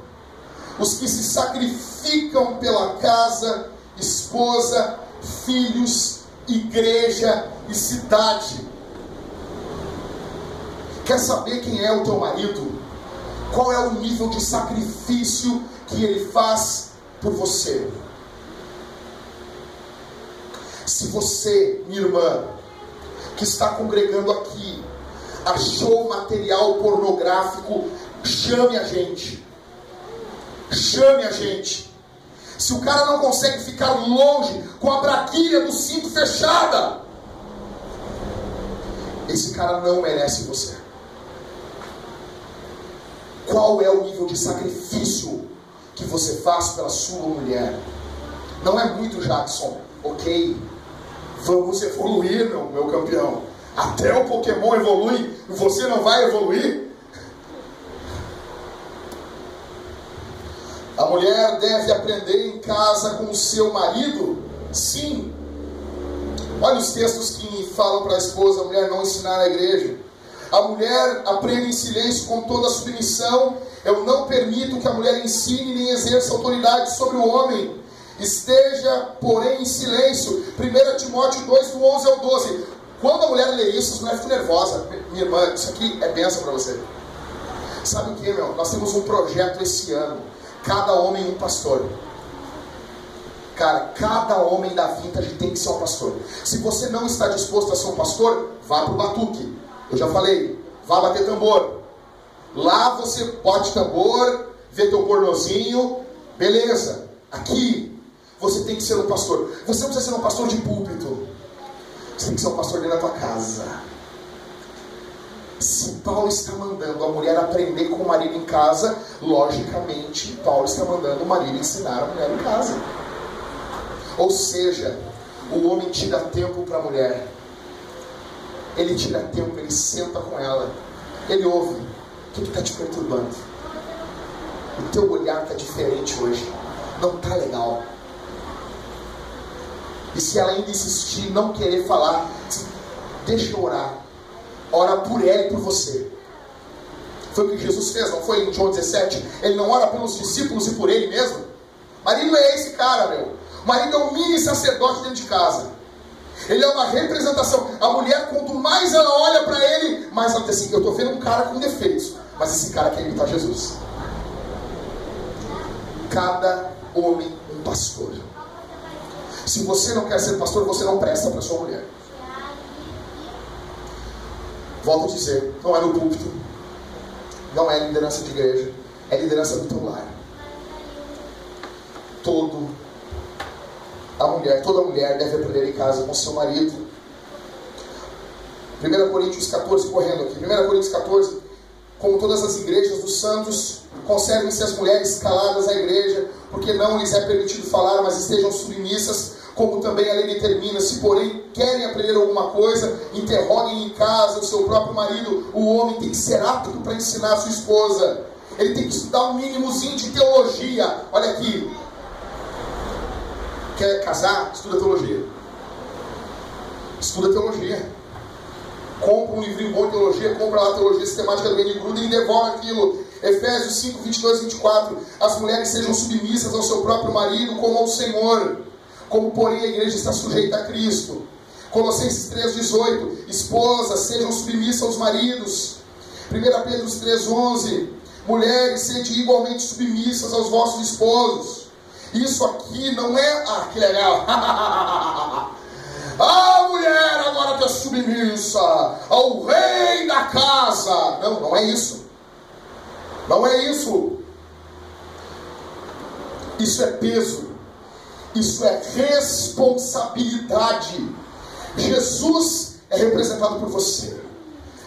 os que se sacrificam pela casa, esposa, filhos, igreja e cidade. Quer saber quem é o teu marido? Qual é o nível de sacrifício que ele faz por você? Se você, minha irmã, que está congregando aqui, achou material pornográfico, chame a gente. Chame a gente. Se o cara não consegue ficar longe com a braquilha do cinto fechada, esse cara não merece você. Qual é o nível de sacrifício que você faz pela sua mulher? Não é muito, Jackson, ok? Vamos evoluir, meu, meu campeão. Até o Pokémon evolui, você não vai evoluir? A mulher deve aprender em casa com o seu marido? Sim. Olha os textos que falam para a esposa, a mulher não ensinar na igreja. A mulher aprende em silêncio com toda a submissão. Eu não permito que a mulher ensine nem exerça autoridade sobre o homem. Esteja, porém, em silêncio. 1 Timóteo 2, do 11 ao 12. Quando a mulher lê isso, as mulheres ficam nervosas. Minha irmã, isso aqui é benção para você. Sabe o que, meu? Nós temos um projeto esse ano. Cada homem um pastor. Cara, cada homem da vintage tem que ser um pastor. Se você não está disposto a ser um pastor, vá para o batuque. Eu já falei, vá bater tambor. Lá você bote tambor, vê teu pornozinho, beleza. Aqui, você tem que ser um pastor. Você não precisa ser um pastor de púlpito. Você tem que ser um pastor dentro da tua casa. Se Paulo está mandando a mulher aprender com o marido em casa, logicamente Paulo está mandando o marido ensinar a mulher em casa. Ou seja, o homem tira tempo para a mulher. Ele tira tempo, ele senta com ela. Ele ouve. O que está te perturbando? O teu olhar está diferente hoje. Não está legal. E se ela ainda insistir, não querer falar, Deixa eu orar. Ora por ela e por você. Foi o que Jesus fez, não foi em João 17? Ele não ora pelos discípulos e por ele mesmo? Marido é esse cara, meu. Marido é um mini sacerdote dentro de casa. Ele é uma representação. A mulher, quanto mais ela olha para ele, mais ela diz assim: Eu estou vendo um cara com defeitos, mas esse cara quer imitar Jesus. Cada homem um pastor. Se você não quer ser pastor, você não presta para sua mulher. Volto a dizer, não é no púlpito, não é liderança de igreja, é liderança do teu lar. Todo a mulher, toda mulher deve aprender em casa com seu marido. 1 Coríntios 14, correndo aqui. 1 Coríntios 14, como todas as igrejas dos santos, conservem-se as mulheres caladas à igreja, porque não lhes é permitido falar, mas estejam submissas, como também a lei determina. Se, porém, querem aprender alguma coisa, interroguem em casa o seu próprio marido. O homem tem que ser apto para ensinar a sua esposa. Ele tem que estudar um mínimozinho de teologia. Olha aqui. Quer casar? Estuda teologia. Estuda teologia compra um livrinho bom de teologia, compra lá a teologia sistemática do Benny Gruden e devolve aquilo. Efésios 5, 22 e 24. As mulheres sejam submissas ao seu próprio marido como ao Senhor, como porém a igreja está sujeita a Cristo. Colossenses 3, 18. Esposas, sejam submissas aos maridos. 1 Pedro 3, 11. Mulheres, sejam igualmente submissas aos vossos esposos. Isso aqui não é. Ah, que legal! A mulher agora está submissa ao rei da casa. Não, não é isso. Não é isso. Isso é peso. Isso é responsabilidade. Jesus é representado por você.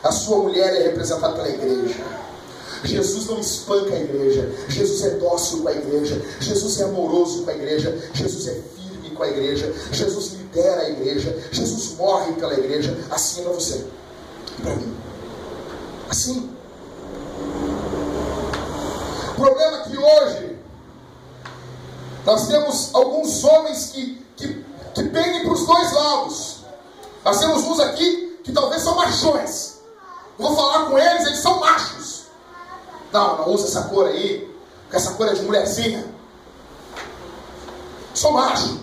A sua mulher é representada pela igreja. Jesus não espanca a igreja. Jesus é dócil com a igreja. Jesus é amoroso com a igreja. Jesus é firme com a igreja. Jesus lidera a igreja, Jesus morre pela igreja, assim é você para mim. Assim. O problema é que hoje nós temos alguns homens que, que, que pendem para os dois lados. Nós temos uns aqui que talvez são machões. Vou falar com eles, eles são machos. Não, não usa essa cor aí, porque essa cor é de mulherzinha. Sou macho.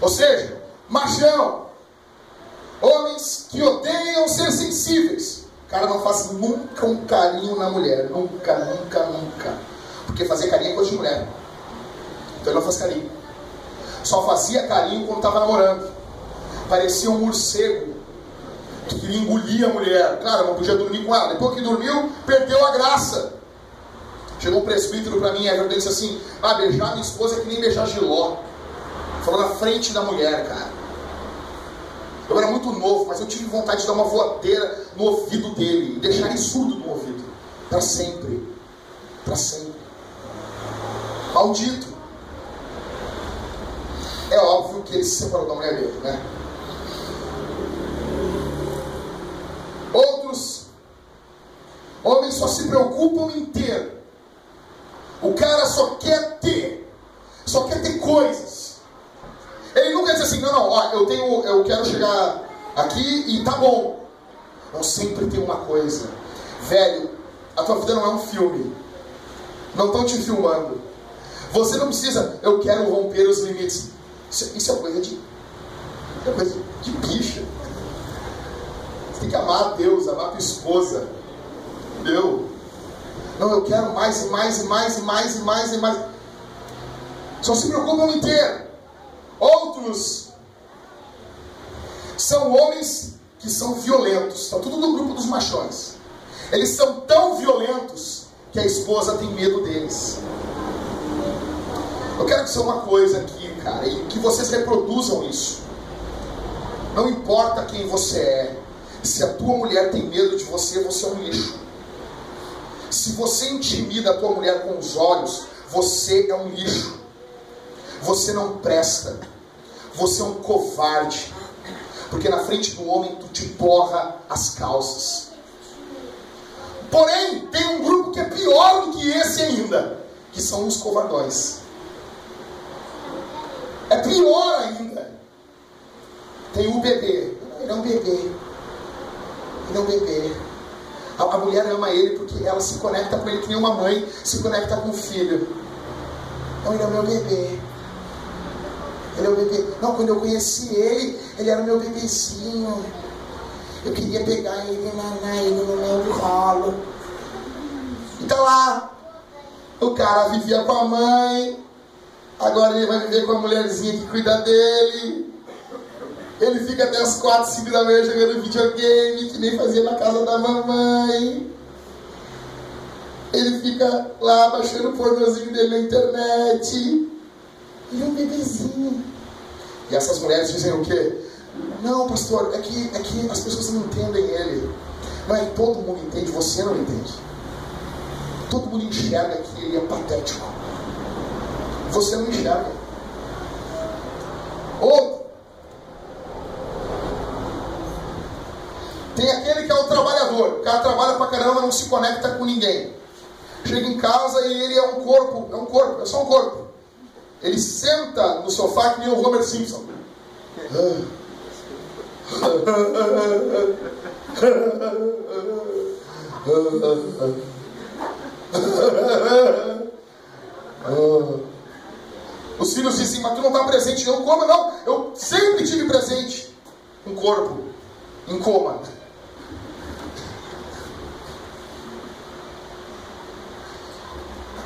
Ou seja, machão. Homens que odeiam ser sensíveis. O cara não faz nunca um carinho na mulher. Nunca, nunca, nunca. Porque fazer carinho é coisa de mulher. Então ele não faz carinho. Só fazia carinho quando estava namorando. Parecia um morcego que queria engolir a mulher. Claro, não podia dormir com ela. Depois que dormiu, perdeu a graça. Chegou um presbítero para mim, e disse assim: Ah, beijar minha esposa é que nem beijar giló. Falou na frente da mulher, cara. Eu era muito novo, mas eu tive vontade de dar uma voadeira no ouvido dele e deixar ele surdo no ouvido. Para sempre. Para sempre. Maldito. É óbvio que ele se separou da mulher dele, né? Outros homens só se preocupam em ter. O cara só quer ter. Só quer ter coisas. Ele nunca diz assim, não, não, ó, eu tenho, eu quero chegar aqui e tá bom. Não sempre tem uma coisa. Velho, a tua vida não é um filme. Não estão te filmando. Você não precisa, eu quero romper os limites. Isso, isso é coisa de. É coisa de bicha. Você tem que amar Deus, amar a tua esposa. Entendeu? Não, eu quero mais e mais e mais e mais e mais e mais. Só se preocupam em ter. Outros são homens que são violentos. Está tudo no grupo dos machões. Eles são tão violentos que a esposa tem medo deles. Eu quero dizer uma coisa aqui, cara, e que vocês reproduzam isso. Não importa quem você é, se a tua mulher tem medo de você, você é um lixo. Se você intimida a tua mulher com os olhos, você é um lixo. Você não presta. Você é um covarde. Porque na frente do homem tu te porra as calças. Porém, tem um grupo que é pior do que esse ainda, que são os covardões. É pior ainda. tem um bebê. Ele é um bebê. Ele é um bebê. A, a mulher ama ele porque ela se conecta com ele que nem uma mãe se conecta com o filho. Então ele é o meu bebê. Ele é o bebê. Não, quando eu conheci ele, ele era o meu bebezinho. Eu queria pegar ele e nanar ele no meu colo. Então lá, o cara vivia com a mãe, agora ele vai viver com a mulherzinha que cuida dele. Ele fica até as 4, 5 da manhã jogando videogame, que nem fazia na casa da mamãe. Ele fica lá baixando o pornozinho dele na internet. Ele é um bebezinho. E essas mulheres dizem o quê? Não, pastor, é que, é que as pessoas não entendem ele. Não é todo mundo entende, você não entende. Todo mundo enxerga que ele é patético. Você não enxerga. Outro. Tem aquele que é o trabalhador. O cara trabalha pra caramba, não se conecta com ninguém. Chega em casa e ele é um corpo, é um corpo, é só um corpo. Ele senta no sofá que nem o Homer Simpson. Os filhos dizem, mas tu não está presente não. Como não? Eu sempre tive presente. Um corpo em coma.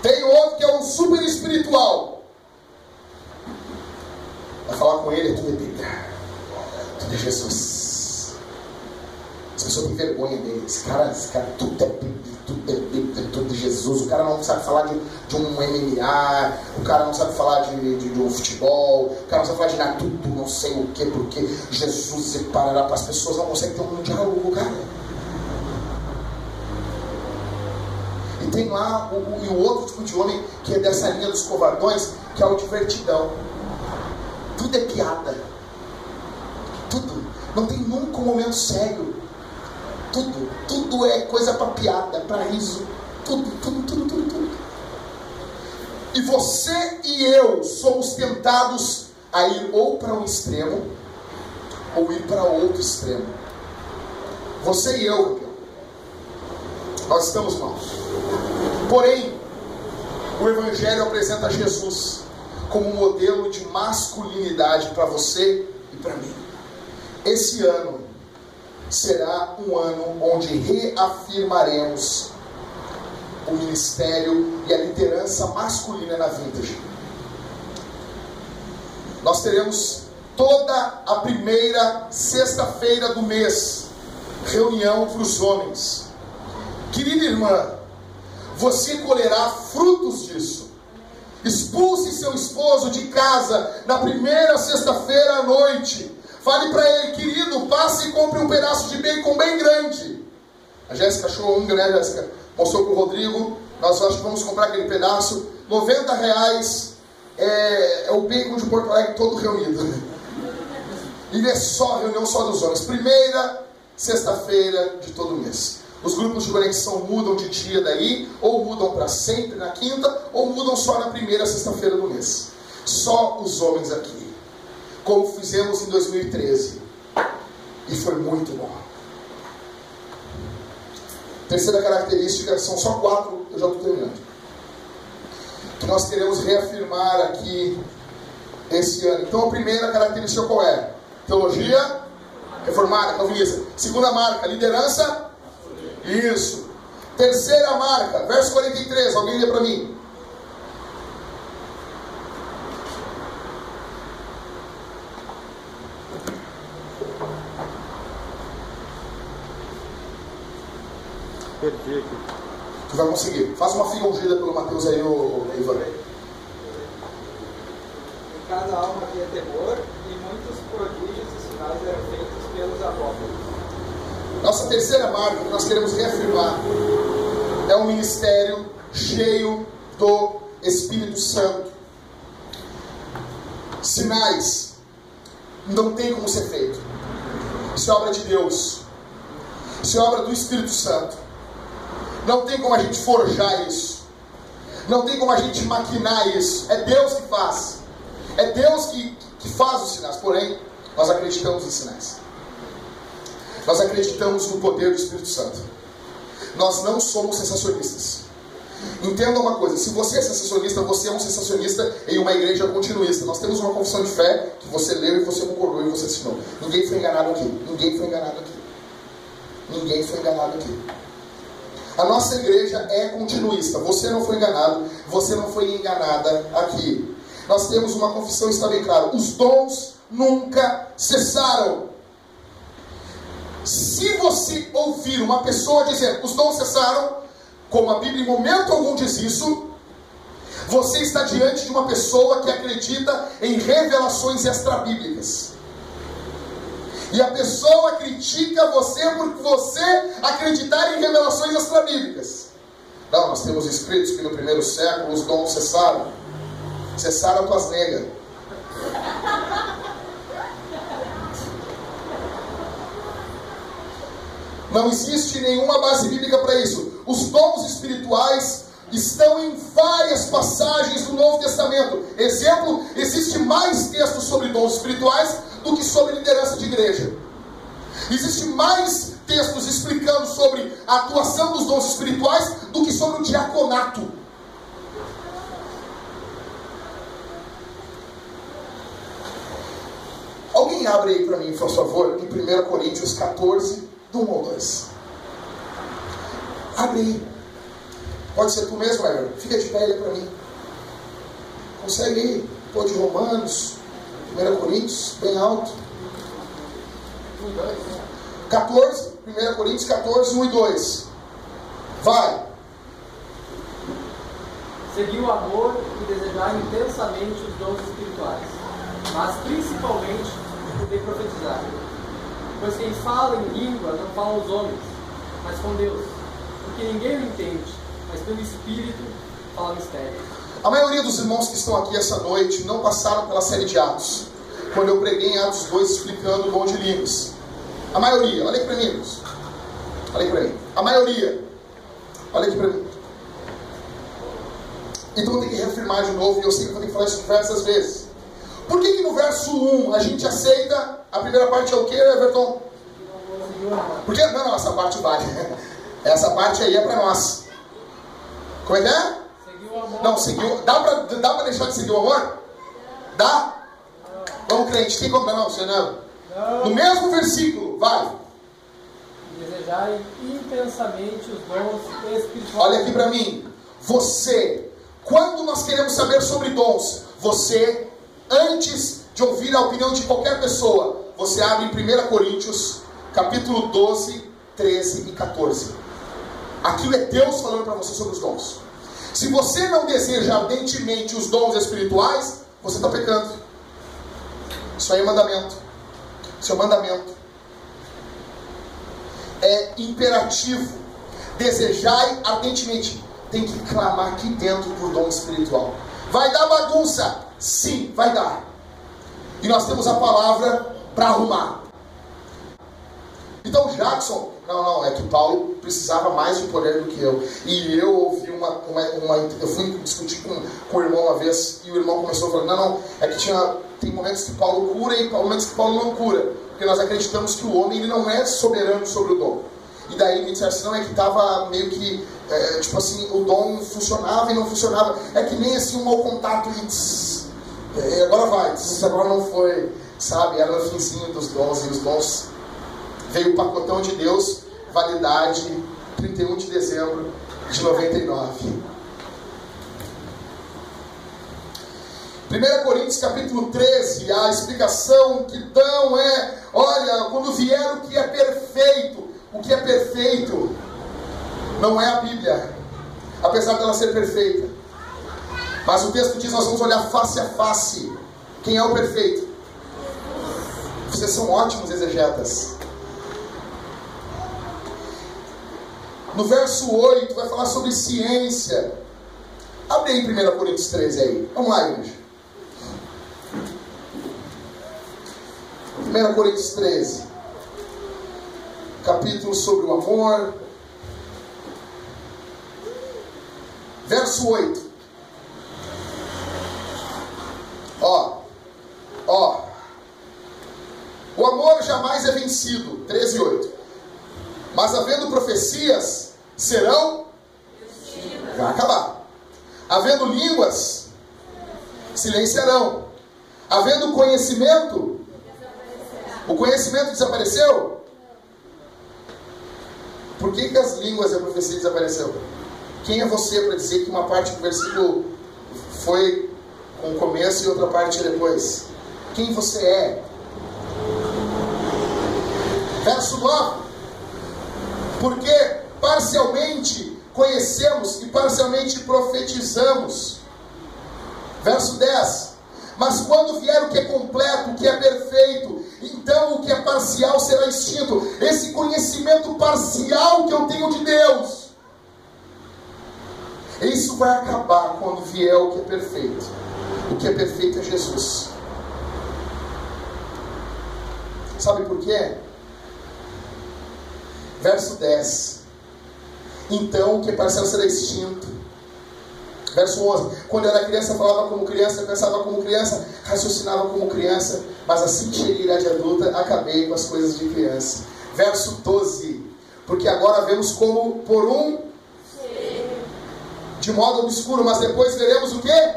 Tem outro que é um super espiritual. Vai falar com ele, tudo é Bíblia. Tudo é Jesus. As pessoas têm vergonha dele. Esse cara, esse cara, tudo é Bíblia, tudo é Bíblia, tudo é Jesus. O cara não sabe falar de, de um MMA, o cara não sabe falar de, de, de um futebol, o cara não sabe falar de nada, tudo, não sei o que, porque Jesus separará para as pessoas, não consegue ter um diálogo, cara. E tem lá o, o, e o outro tipo de homem que é dessa linha dos covardões, que é o divertidão. Tudo é piada. Tudo. Não tem nunca um momento sério. Tudo. Tudo é coisa para piada, para riso. Tudo, tudo, tudo, tudo, tudo. E você e eu somos tentados a ir ou para um extremo ou ir para outro extremo. Você e eu, nós estamos mal. Porém, o Evangelho apresenta Jesus como modelo de masculinidade para você e para mim. Esse ano será um ano onde reafirmaremos o ministério e a liderança masculina na Vintage. Nós teremos toda a primeira sexta-feira do mês reunião para os homens. Querida irmã, você colherá frutos disso. Expulse seu esposo de casa na primeira sexta-feira à noite. Fale para ele, querido, passe e compre um pedaço de bacon bem grande. A Jéssica achou um, né, Jéssica? Mostrou para o Rodrigo. Nós acho que vamos comprar aquele pedaço. 90 reais é, é o bacon de Porto Alegre todo reunido. E é só reunião só dos homens. Primeira sexta-feira de todo mês. Os grupos de conexão mudam de dia daí, ou mudam para sempre na quinta, ou mudam só na primeira sexta-feira do mês. Só os homens aqui. Como fizemos em 2013. E foi muito bom. Terceira característica, são só quatro, eu já estou terminando. Que nós queremos reafirmar aqui esse ano. Então a primeira característica qual é? Teologia reformada, calvinista. Segunda marca, liderança isso. Terceira marca, verso 43, alguém lê para mim. Conseguir. Faça uma fila ungida pelo Mateus aí, o Ivan. Em cada alma temor, e muitos prodígios e sinais eram feitos pelos apóstolos. Nossa terceira marca que nós queremos reafirmar é um ministério cheio do Espírito Santo. Sinais não tem como ser feito. Isso é obra de Deus. Isso é obra do Espírito Santo. Não tem como a gente forjar isso. Não tem como a gente maquinar isso. É Deus que faz. É Deus que, que faz os sinais. Porém, Nós acreditamos em sinais. Nós acreditamos no poder do Espírito Santo. Nós não somos sensacionistas. Entenda uma coisa: se você é sensacionista, você é um sensacionista em uma igreja continuista. Nós temos uma confissão de fé que você leu e você concordou e você assinou. Ninguém foi enganado aqui. Ninguém foi enganado aqui. Ninguém foi enganado aqui. A nossa igreja é continuista. Você não foi enganado, você não foi enganada aqui. Nós temos uma confissão, está bem claro: os dons nunca cessaram. Se você ouvir uma pessoa dizer os dons cessaram, como a Bíblia em momento algum diz isso, você está diante de uma pessoa que acredita em revelações extrabíblicas. E a pessoa critica você por você acreditar em revelações extrabíblicas. Não, nós temos escritos que no primeiro século os dons cessaram. Cessaram com as negras. Não existe nenhuma base bíblica para isso. Os dons espirituais estão em várias passagens do Novo Testamento. Exemplo, existe mais textos sobre dons espirituais do que sobre liderança de igreja. Existe mais textos explicando sobre a atuação dos dons espirituais do que sobre o diaconato. Alguém abre aí para mim, por favor, em 1 Coríntios 14, do 1 ao 2. Abre aí. Pode ser tu mesmo, Ever. Fica de pé para mim. Consegue ir? Pô, de Romanos, 1 Coríntios, bem alto. 14, 1 Coríntios 14, 1 e 2. Vai. Seguir o amor e desejar intensamente os dons espirituais, mas principalmente poder profetizar. Pois quem fala em língua não fala aos homens, mas com Deus, porque ninguém o entende, mas pelo Espírito fala mistério. A maioria dos irmãos que estão aqui essa noite não passaram pela série de Atos, quando eu preguei em Atos 2 explicando o dom de línguas. A maioria, olha aqui para mim, irmãos. Olha aqui para mim. A maioria, olha aqui para mim. Então eu tenho que reafirmar de novo, e eu sei que vou ter que falar isso diversas vezes. Por que, que no verso 1 a gente aceita a primeira parte é o que, Everton? Porque, não, não, essa parte vale. Essa parte aí é para nós. Como é que é? Não, seguiu. Dá para dá pra deixar de seguir o amor? Dá? Vamos, crente, tem como? Não, você não. No mesmo versículo, vai. Desejarem intensamente os dons espirituais. Olha aqui para mim. Você, quando nós queremos saber sobre dons, você, antes de ouvir a opinião de qualquer pessoa, você abre em 1 Coríntios, capítulo 12, 13 e 14. Aquilo é Deus falando para você sobre os dons. Se você não deseja ardentemente os dons espirituais, você está pecando. Isso aí é mandamento. Isso é mandamento. É imperativo. Desejai ardentemente. Tem que clamar aqui dentro por dom espiritual. Vai dar bagunça? Sim, vai dar. E nós temos a palavra para arrumar. Então Jackson, não, não, é que Paulo precisava mais de poder do que eu. E eu ouvi uma, uma, uma eu fui discutir com, com o irmão uma vez e o irmão começou falar, não, não, é que tinha, tem momentos que Paulo cura e momentos que Paulo não cura. Porque nós acreditamos que o homem ele não é soberano sobre o dom. E daí me disseram assim, não, é que estava meio que, é, tipo assim, o dom funcionava e não funcionava. É que nem assim um mau contato e tss, é, agora vai, tss, agora não foi sabe? Era no finzinho dos dons e os dons. Veio o pacotão de Deus, validade 31 de dezembro de 99. 1 Coríntios capítulo 13, a explicação que dão é: olha, quando vier o que é perfeito, o que é perfeito não é a Bíblia, apesar dela ser perfeita. Mas o texto diz: nós vamos olhar face a face. Quem é o perfeito? Vocês são ótimos exegetas. No verso 8 vai falar sobre ciência. Abre aí 1 Coríntios 13 aí. Vamos lá, igreja. 1 Coríntios 13. Capítulo sobre o amor. Verso 8. Ó. Ó. jamais é vencido. 13 e 8. Mas havendo profecias, serão. Vai acabar. Havendo línguas, silenciarão. Havendo conhecimento, o conhecimento desapareceu? Por que, que as línguas e a profecia desapareceu? Quem é você para dizer que uma parte do versículo foi com o começo e outra parte depois? Quem você é? Verso 9. Porque parcialmente conhecemos e parcialmente profetizamos. Verso 10. Mas quando vier o que é completo, o que é perfeito, então o que é parcial será extinto. Esse conhecimento parcial que eu tenho de Deus, isso vai acabar quando vier o que é perfeito. O que é perfeito é Jesus. Sabe por quê? Verso 10. Então o que parcial será extinto Verso 11: Quando era criança, falava como criança, pensava como criança, raciocinava como criança, mas assim que cheguei à idade adulta, acabei com as coisas de criança. Verso 12: Porque agora vemos como por um de modo obscuro, mas depois veremos o quê?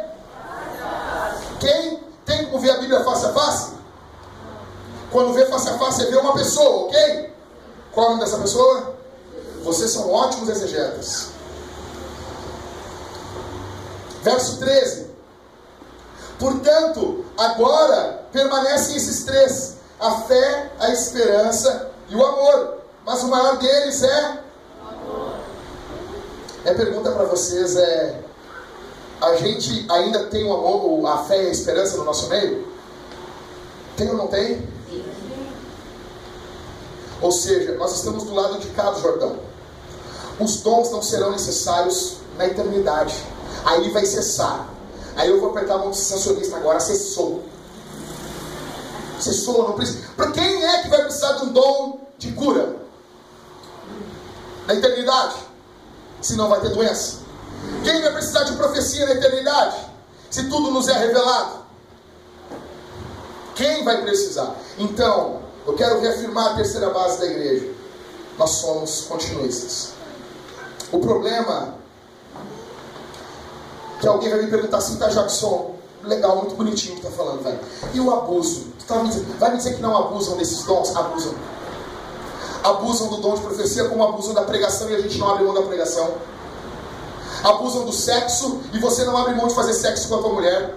Quem tem como ver a Bíblia face a face? Quando vê face a face, é ver uma pessoa, ok? Qual é o nome dessa pessoa? Vocês são ótimos exegetas. Verso 13. Portanto, agora permanecem esses três: a fé, a esperança e o amor. Mas o maior deles é. É pergunta para vocês é a gente ainda tem o amor, a fé e a esperança no nosso meio? Tem ou não tem? Ou seja, nós estamos do lado de cá do Jordão. Os dons não serão necessários na eternidade. Aí vai cessar. Aí eu vou apertar a mão do sensacionista agora, cessou. Cessou, não precisa. Para quem é que vai precisar de um dom de cura? Na eternidade? Se não vai ter doença. Quem vai precisar de profecia na eternidade? Se tudo nos é revelado. Quem vai precisar? Então, eu quero reafirmar a terceira base da igreja. Nós somos continuistas. O problema que alguém vai me perguntar assim, tá, Jackson, legal, muito bonitinho que tá falando, velho. E o abuso? Tu tá me dizendo, vai me dizer que não abusam desses dons? Abusam. Abusam do dom de profecia como abusam da pregação e a gente não abre mão da pregação. Abusam do sexo e você não abre mão de fazer sexo com a tua mulher.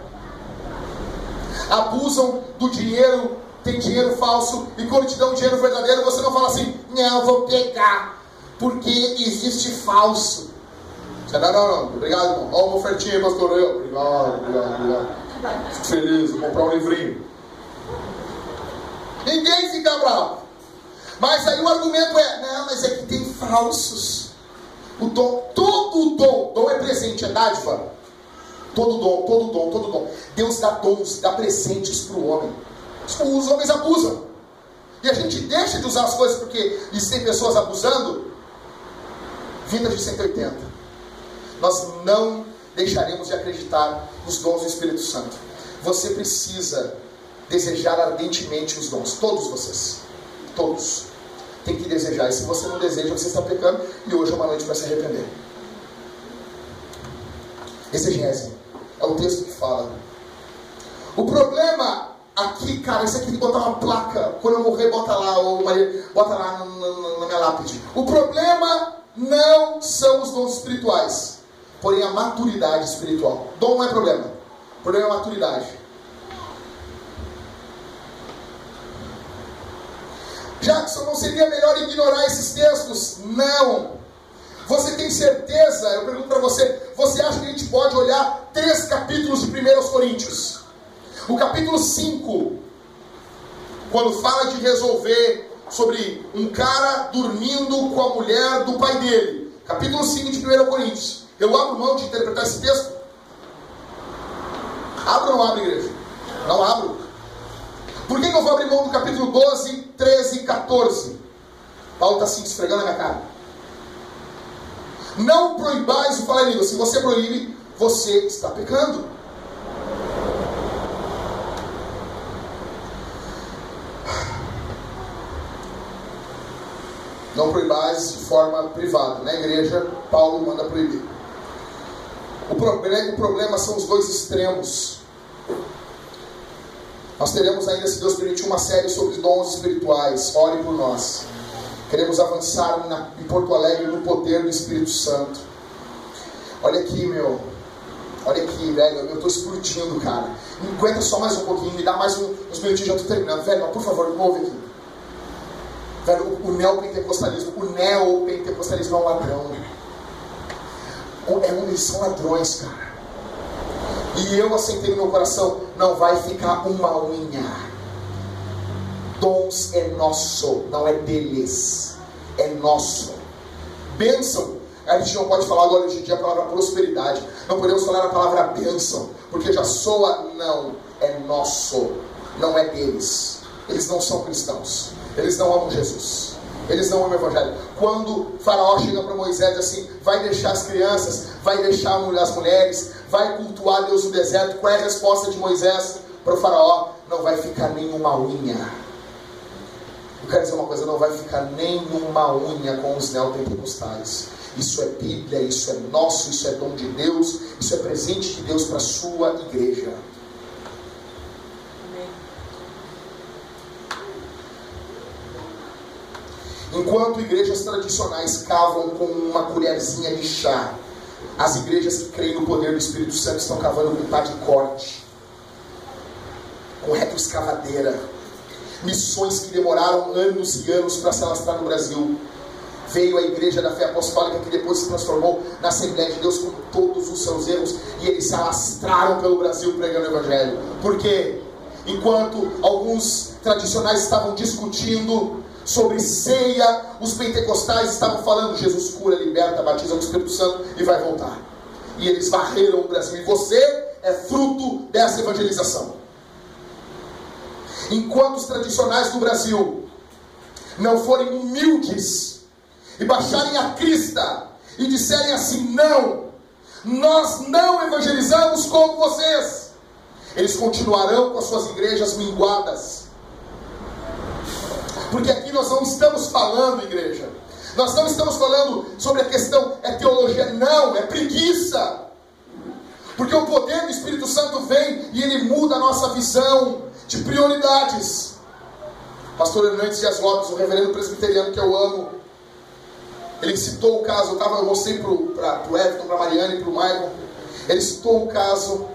Abusam do dinheiro, tem dinheiro falso, e quando te dão dinheiro verdadeiro, você não fala assim, não, vou pegar, porque existe falso. Não, não, não, obrigado, irmão. Olha uma ofertinha aí, pastor. Eu, obrigado, obrigado, obrigado. Fico feliz, vou comprar um livrinho. Ninguém fica bravo. Mas aí o argumento é, não, mas é que tem falsos. O dom, todo dom, dom é presente, é dádiva. Todo dom, todo dom, todo dom. Deus dá dons, dá presentes para o homem. Os homens abusam. E a gente deixa de usar as coisas porque existem pessoas abusando. Vindas de 180 nós não deixaremos de acreditar nos dons do Espírito Santo. Você precisa desejar ardentemente os dons, todos vocês, todos. Tem que desejar, e se você não deseja, você está pecando, e hoje é uma noite para se arrepender. Exegese, é o texto que fala. O problema aqui, cara, isso aqui tem que botar uma placa, quando eu morrer, bota lá, ou bota lá na minha lápide. O problema não são os dons espirituais porém a maturidade espiritual. Dom não é problema, o problema é a maturidade. Jackson, não seria melhor ignorar esses textos? Não. Você tem certeza? Eu pergunto para você: você acha que a gente pode olhar três capítulos de 1 Coríntios? O capítulo 5, quando fala de resolver sobre um cara dormindo com a mulher do pai dele. Capítulo 5 de 1 Coríntios. Eu abro mão de interpretar esse texto? Abro ou não abro, igreja? Não abro. Por que, que eu vou abrir mão do capítulo 12, 13 e 14? Paulo está assim esfregando a minha cara. Não proibais o falar em língua. Se você proíbe, você está pecando. Não proibais de forma privada. Na igreja, Paulo manda proibir. O o problema são os dois extremos. Nós teremos ainda, se Deus permitir, uma série sobre dons espirituais. Ore por nós. Queremos avançar na, em Porto Alegre no poder do Espírito Santo. Olha aqui, meu. Olha aqui, velho. Eu estou explodindo, cara. Me aguenta só mais um pouquinho. Me dá mais um, uns minutinhos, já estou terminando. Velho, por favor, me ouve aqui. Velho, o, neopentecostalismo, o neopentecostalismo é um ladrão. É, eles são ladrões, cara. E eu assentei no meu coração, não vai ficar uma unha. Dons é nosso, não é deles. É nosso. Bênção. A gente não pode falar agora hoje em dia a palavra prosperidade. Não podemos falar a palavra bênção, porque já soa, não, é nosso, não é deles. Eles não são cristãos. Eles não amam Jesus. Eles não amam o Evangelho. Quando Faraó chega para Moisés assim: vai deixar as crianças, vai deixar as mulheres, vai cultuar Deus no deserto. Qual é a resposta de Moisés para o Faraó? Não vai ficar nenhuma unha. Eu quero dizer uma coisa: não vai ficar nenhuma unha com os neopentecostais. Isso é Bíblia, isso é nosso, isso é dom de Deus, isso é presente de Deus para a sua igreja. Enquanto igrejas tradicionais cavam com uma colherzinha de chá, as igrejas que creem no poder do Espírito Santo estão cavando com pá de corte, com retroescavadeira. Missões que demoraram anos e anos para se alastrar no Brasil. Veio a igreja da fé apostólica que depois se transformou na Assembleia de Deus com todos os seus erros e eles se alastraram pelo Brasil pregando o Evangelho. Por quê? Enquanto alguns tradicionais estavam discutindo sobre ceia, os pentecostais estavam falando: Jesus cura, liberta, batiza com o Espírito Santo e vai voltar. E eles varreram o Brasil. E você é fruto dessa evangelização. Enquanto os tradicionais do Brasil não forem humildes e baixarem a crista e disserem assim: não, nós não evangelizamos como vocês, eles continuarão com as suas igrejas minguadas porque aqui nós não estamos falando, igreja. Nós não estamos falando sobre a questão é teologia, não, é preguiça. Porque o poder do Espírito Santo vem e ele muda a nossa visão de prioridades. Pastor Hernandes Dias Lopes, o reverendo presbiteriano que eu amo, ele citou o caso, eu, tava, eu mostrei para o Everton, para a Mariana e para o Michael, ele citou o caso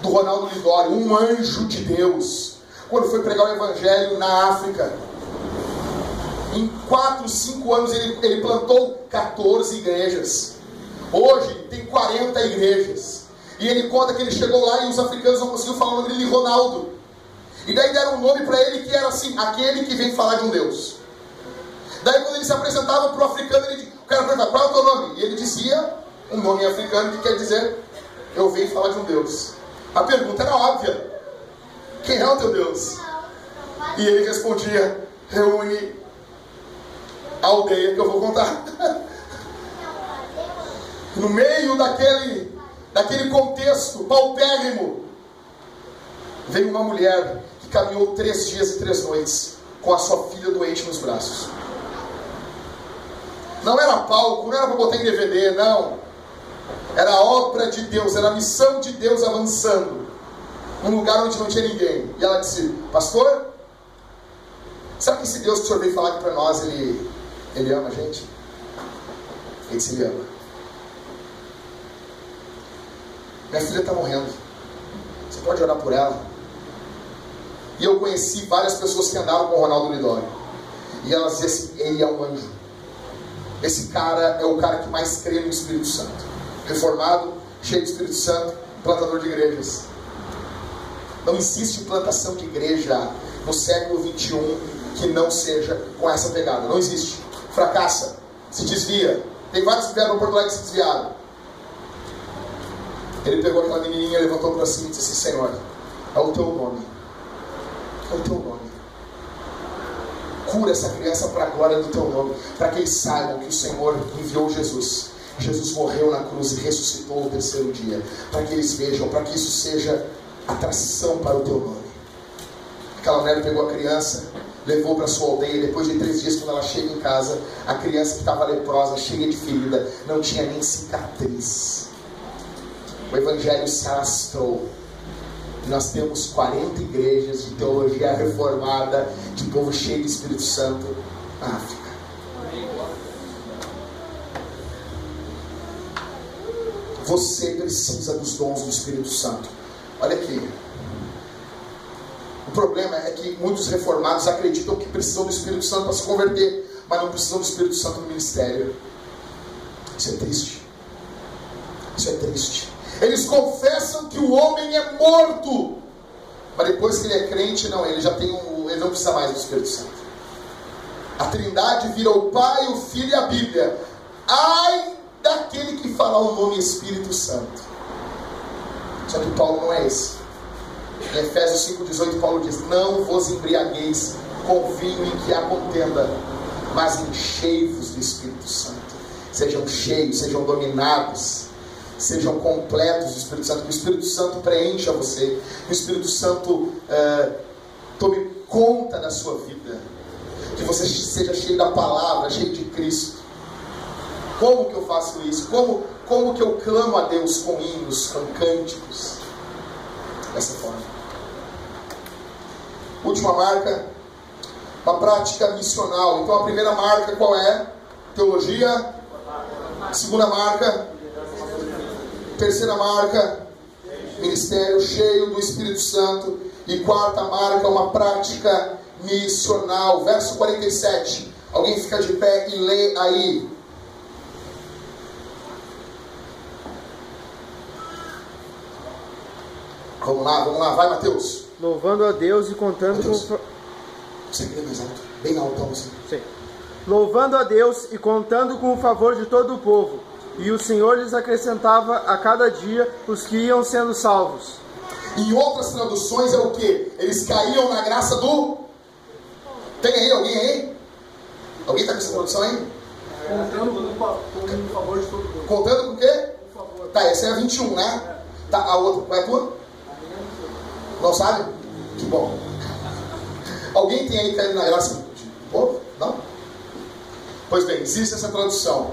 do Ronaldo Lidório, um anjo de Deus, quando foi pregar o Evangelho na África. Em 4, 5 anos ele, ele plantou 14 igrejas. Hoje tem 40 igrejas. E ele conta que ele chegou lá e os africanos não conseguiam falar o nome de Ronaldo. E daí deram um nome para ele que era assim, aquele que vem falar de um Deus. Daí quando ele se apresentava para o africano, ele, o cara perguntava, qual é o teu nome? E ele dizia um nome africano que quer dizer, eu venho falar de um Deus. A pergunta era óbvia. Quem é o teu Deus? E ele respondia, reúne a aldeia que eu vou contar. no meio daquele, daquele contexto paupérrimo, veio uma mulher que caminhou três dias e três noites com a sua filha doente nos braços. Não era palco, não era para botar em DVD, não. Era a obra de Deus, era a missão de Deus avançando. Num lugar onde não tinha ninguém. E ela disse, pastor, sabe que esse Deus que o senhor veio falar aqui para nós, ele ele ama a gente? Ele se ama. Minha filha está morrendo. Você pode orar por ela? E eu conheci várias pessoas que andavam com o Ronaldo Lidório. E elas diziam assim: ele é um anjo. Esse cara é o cara que mais crê no Espírito Santo. Reformado, cheio do Espírito Santo, plantador de igrejas. Não existe plantação de igreja no século 21 que não seja com essa pegada. Não existe fracassa, se desvia. Tem vários que vieram para Porto Alegre e se desviaram. Ele pegou aquela menininha, levantou para cima e disse assim: Senhor, é o teu nome. É o teu nome. Cura essa criança para a glória do teu nome, para que eles saibam que o Senhor enviou Jesus. Jesus morreu na cruz e ressuscitou no terceiro dia, para que eles vejam, para que isso seja atração para o teu nome. Aquela mulher pegou a criança levou para sua aldeia. Depois de três dias, quando ela chega em casa, a criança que estava leprosa, cheia de ferida, não tinha nem cicatriz. O evangelho se alastrou. Nós temos 40 igrejas de teologia reformada, de povo cheio de Espírito Santo na África. Você precisa dos dons do Espírito Santo. Olha aqui. Problema é que muitos reformados acreditam que precisam do Espírito Santo para se converter, mas não precisam do Espírito Santo no ministério. Isso é triste. Isso é triste. Eles confessam que o homem é morto, mas depois que ele é crente, não, ele já tem um, ele não precisa mais do Espírito Santo. A Trindade vira o Pai, o Filho e a Bíblia. Ai daquele que fala o nome Espírito Santo. Só que Paulo não é esse. Em Efésios 5,18, Paulo diz: Não vos embriagueis com vinho em que há contenda, mas enchei-vos do Espírito Santo. Sejam cheios, sejam dominados, sejam completos do Espírito Santo. Que o Espírito Santo preencha você, que o Espírito Santo uh, tome conta da sua vida, que você seja cheio da palavra, cheio de Cristo. Como que eu faço isso? Como, como que eu clamo a Deus com hinos, com cânticos? Dessa forma. Última marca, uma prática missional. Então a primeira marca qual é? Teologia. Segunda marca. Terceira marca, ministério cheio do Espírito Santo. E quarta marca, uma prática missional. Verso 47. Alguém fica de pé e lê aí. Vamos lá, vamos lá, vai Mateus. Louvando a Deus e contando Mateus. com. Você quer mais alto? Bem alto, assim. Sim. Louvando a Deus e contando com o favor de todo o povo. E o Senhor lhes acrescentava a cada dia os que iam sendo salvos. Em outras traduções é o que? Eles caíam na graça do. Tem aí alguém aí? Alguém está com essa tradução aí? Contando com o o favor de todo mundo. Contando com o quê? Por favor. Tá, essa é a 21, né? Tá, a outra, qual é a tua? Não sabe? Que bom. Alguém tem aí caído na graça do povo? Não? Pois bem, existe essa tradução.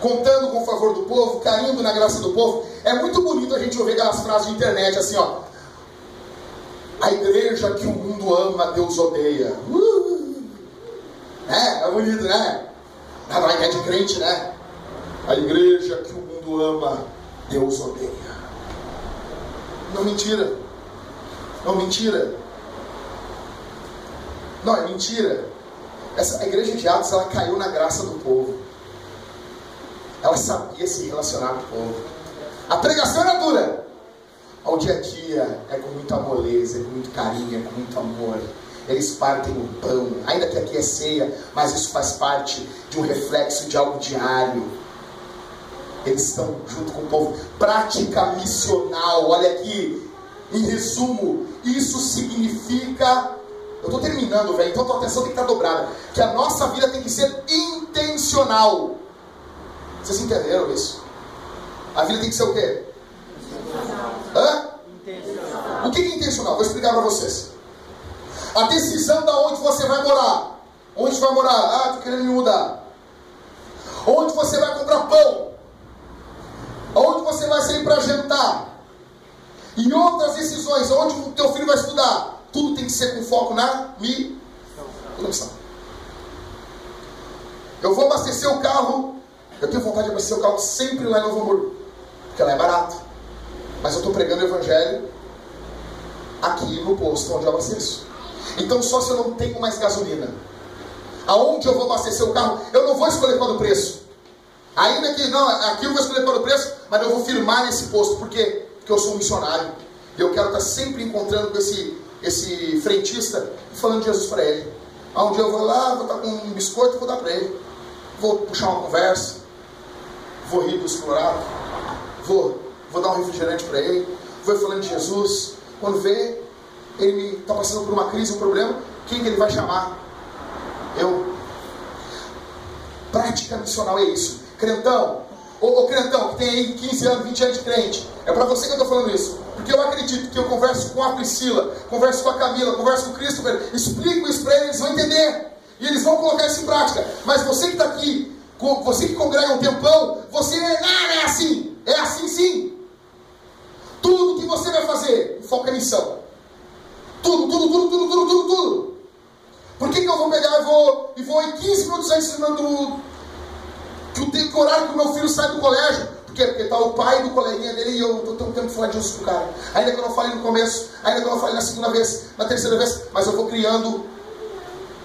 Contando com o favor do povo, caindo na graça do povo. É muito bonito a gente ouvir aquelas frases de internet assim, ó. A igreja que o mundo ama, Deus odeia. Uh! É, é bonito, né? Ah, vai, é de crente, né? A igreja que o mundo ama, Deus odeia. Não mentira. Não mentira. Não, é mentira. Essa, a igreja de Atos ela caiu na graça do povo. Ela sabia se relacionar com o povo. A pregação era dura. Ao dia a dia é com muita moleza, é com muito carinho, é com muito amor. Eles partem o pão, ainda que aqui é ceia, mas isso faz parte de um reflexo de algo diário. Eles estão junto com o povo. Prática missional, olha aqui. Em resumo, isso significa. Eu estou terminando, velho, então a tua atenção tem que estar dobrada. Que a nossa vida tem que ser intencional. Vocês entenderam isso? A vida tem que ser o quê? Hã? O que é intencional? Vou explicar para vocês. A decisão da onde você vai morar. Onde vai morar? Ah, tô querendo me mudar. Onde você vai comprar pão? Onde você vai sair para jantar? E outras decisões, onde o teu filho vai estudar? Tudo tem que ser com foco na missão. Eu vou abastecer o carro. Eu tenho vontade de abastecer o carro sempre lá em Novo Hamburgo. Porque lá é barato. Mas eu estou pregando o evangelho aqui no posto onde eu abasteço. Então só se eu não tenho mais gasolina. Aonde eu vou abastecer o carro, eu não vou escolher qual o preço. Ainda que, não, aqui eu vou escolher qual o preço, mas eu vou firmar nesse posto. Por quê? Porque eu sou um missionário. E eu quero estar sempre encontrando com esse, esse frentista e falando de Jesus para ele. Aonde eu vou lá, vou estar com um biscoito e vou dar para ele. Vou puxar uma conversa. Vou rir do explorado. Vou, vou dar um refrigerante para ele. Vou falando de Jesus. Quando vê, ele está passando por uma crise, um problema, quem que ele vai chamar? Eu. Prática missional é isso. Crentão, ô, ô crentão, que tem aí 15 anos, 20 anos de crente, é para você que eu estou falando isso. Porque eu acredito que eu converso com a Priscila, converso com a Camila, converso com o Christopher, explico isso para eles, eles vão entender. E eles vão colocar isso em prática. Mas você que está aqui, você que congrega um tempão, você é, ah, é assim. É assim sim. Tudo que você vai fazer, foca em missão. Tudo, tudo, tudo, tudo, tudo, tudo, tudo. Por que, que eu vou pegar e vou, e vou em 15 minutos antes do, que o, que o horário que o meu filho sai do colégio? Porque, porque tá o pai do coleguinha dele e eu estou tendo que falar disso com o cara. Ainda que eu não falei no começo, ainda que eu não falei na segunda vez, na terceira vez, mas eu vou criando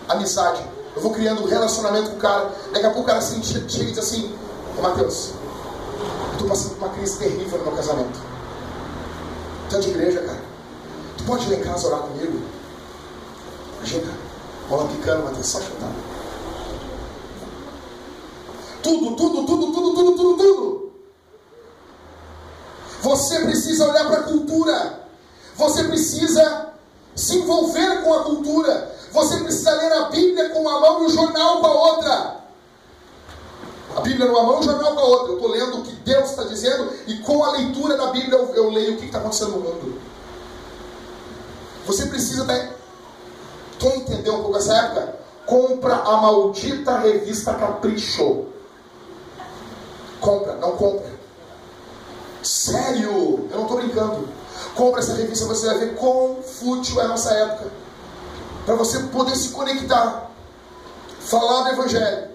amizade. Eu vou criando um relacionamento com o cara. Daqui a pouco o cara assim, chega e diz assim, ô Mateus, eu estou passando por uma crise terrível no meu casamento. Tu é de igreja, cara. Tu pode ir lá em casa orar comigo? Imagina, bola picando, Mateus, só chutar. Tudo, tudo, tudo, tudo, tudo, tudo, tudo. Você precisa olhar para a cultura. Você precisa se envolver com a cultura. Você precisa ler a Bíblia com uma mão e o jornal com a outra. A Bíblia numa mão e o jornal com a outra. Eu estou lendo o que Deus está dizendo e com a leitura da Bíblia eu, eu leio o que está acontecendo no mundo. Você precisa estar. Quer entender um pouco essa época? Compra a maldita revista Capricho. Compra, não compra. Sério, eu não estou brincando. Compra essa revista, você vai ver quão fútil é a nossa época. Para você poder se conectar. Falar do Evangelho.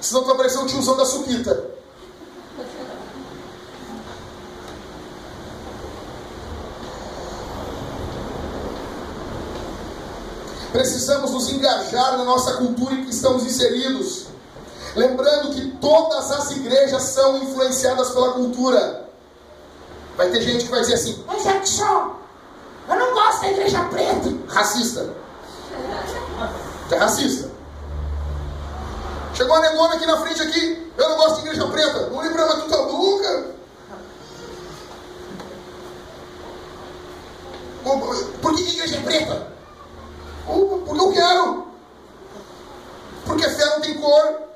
Senão tu vai parecer um tiozão da suquita. Precisamos nos engajar na nossa cultura em que estamos inseridos. Lembrando que todas as igrejas são influenciadas pela cultura. Vai ter gente que vai dizer assim: Mas Jackson, eu não gosto da igreja preta. Racista. É racista. Chegou a negona aqui na frente aqui. Eu não gosto de igreja preta. Não lembra mais tua boca. Por que igreja é preta? Porque eu quero. Porque fé não tem cor.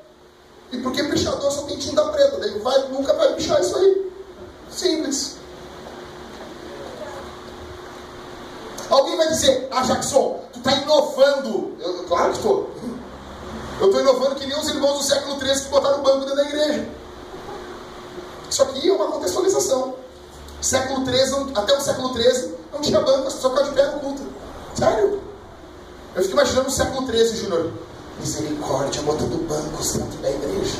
E porque pichador só tem tinta preta. Daí vai, nunca vai pichar isso aí. Simples. Alguém vai dizer, ah Jackson, tu está inovando. Eu, claro que estou. Eu estou inovando que nem os irmãos do século XIII que botaram o banco dentro da igreja. Isso aqui é uma contextualização. Século XIII, até o século XIII, não tinha banco, pessoas ficavam de pé no culto. Sério? Eu fico imaginando o século XIII, Júnior. Misericórdia, botando bancos dentro da igreja.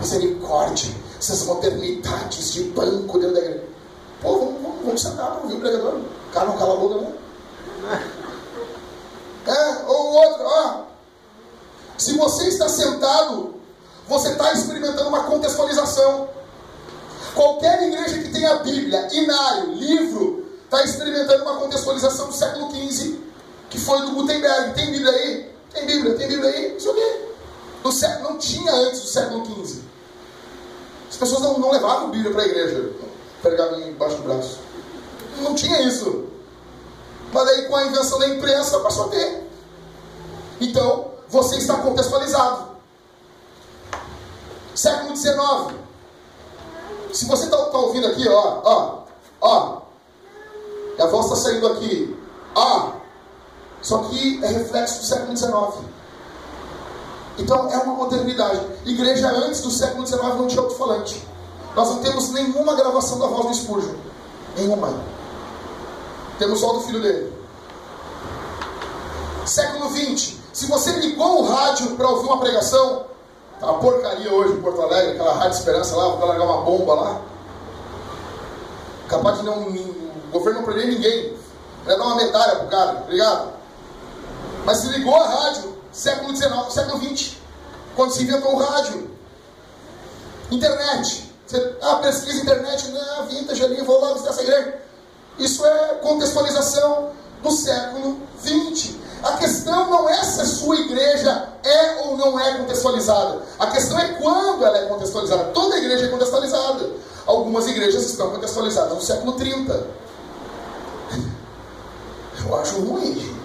Misericórdia, essas modernidades de banco dentro da igreja. Pô, vamos, vamos, vamos sentar para ouvir o pregador. O cara não cala a boca, não. É, ou outro, ó. Se você está sentado, você está experimentando uma contextualização. Qualquer igreja que tenha Bíblia, inário, livro, está experimentando uma contextualização do século XV, que foi do Gutenberg. Tem Bíblia aí? Tem Bíblia, tem Bíblia aí? Não sei o quê. No século, não tinha antes do século XV. As pessoas não, não levavam Bíblia para a igreja, pergaminho embaixo do braço. Não tinha isso. Mas aí com a invenção da imprensa passou a ter. Então, você está contextualizado. Século XIX. Se você está tá ouvindo aqui, ó, ó, ó, e a voz está saindo aqui, ó, só que é reflexo do século XIX. Então é uma modernidade. Igreja antes do século XIX não tinha alto-falante. Nós não temos nenhuma gravação da voz do Spurgeon. Nenhuma. Temos só do filho dele. Século XX. Se você ligou o rádio para ouvir uma pregação, tá uma porcaria hoje em Porto Alegre, aquela Rádio Esperança lá, vou largar uma bomba lá. Capaz de não. O governo não prender ninguém. Vai dar uma medalha pro cara, obrigado? Mas se ligou a rádio, século XIX, século XX, quando se inventou o rádio. Internet. Você, ah, pesquisa internet, não, vintage ali, vou lá visitar essa igreja. Isso é contextualização do século XX. A questão não é se a sua igreja é ou não é contextualizada. A questão é quando ela é contextualizada. Toda igreja é contextualizada. Algumas igrejas estão contextualizadas no século 30. Eu acho ruim.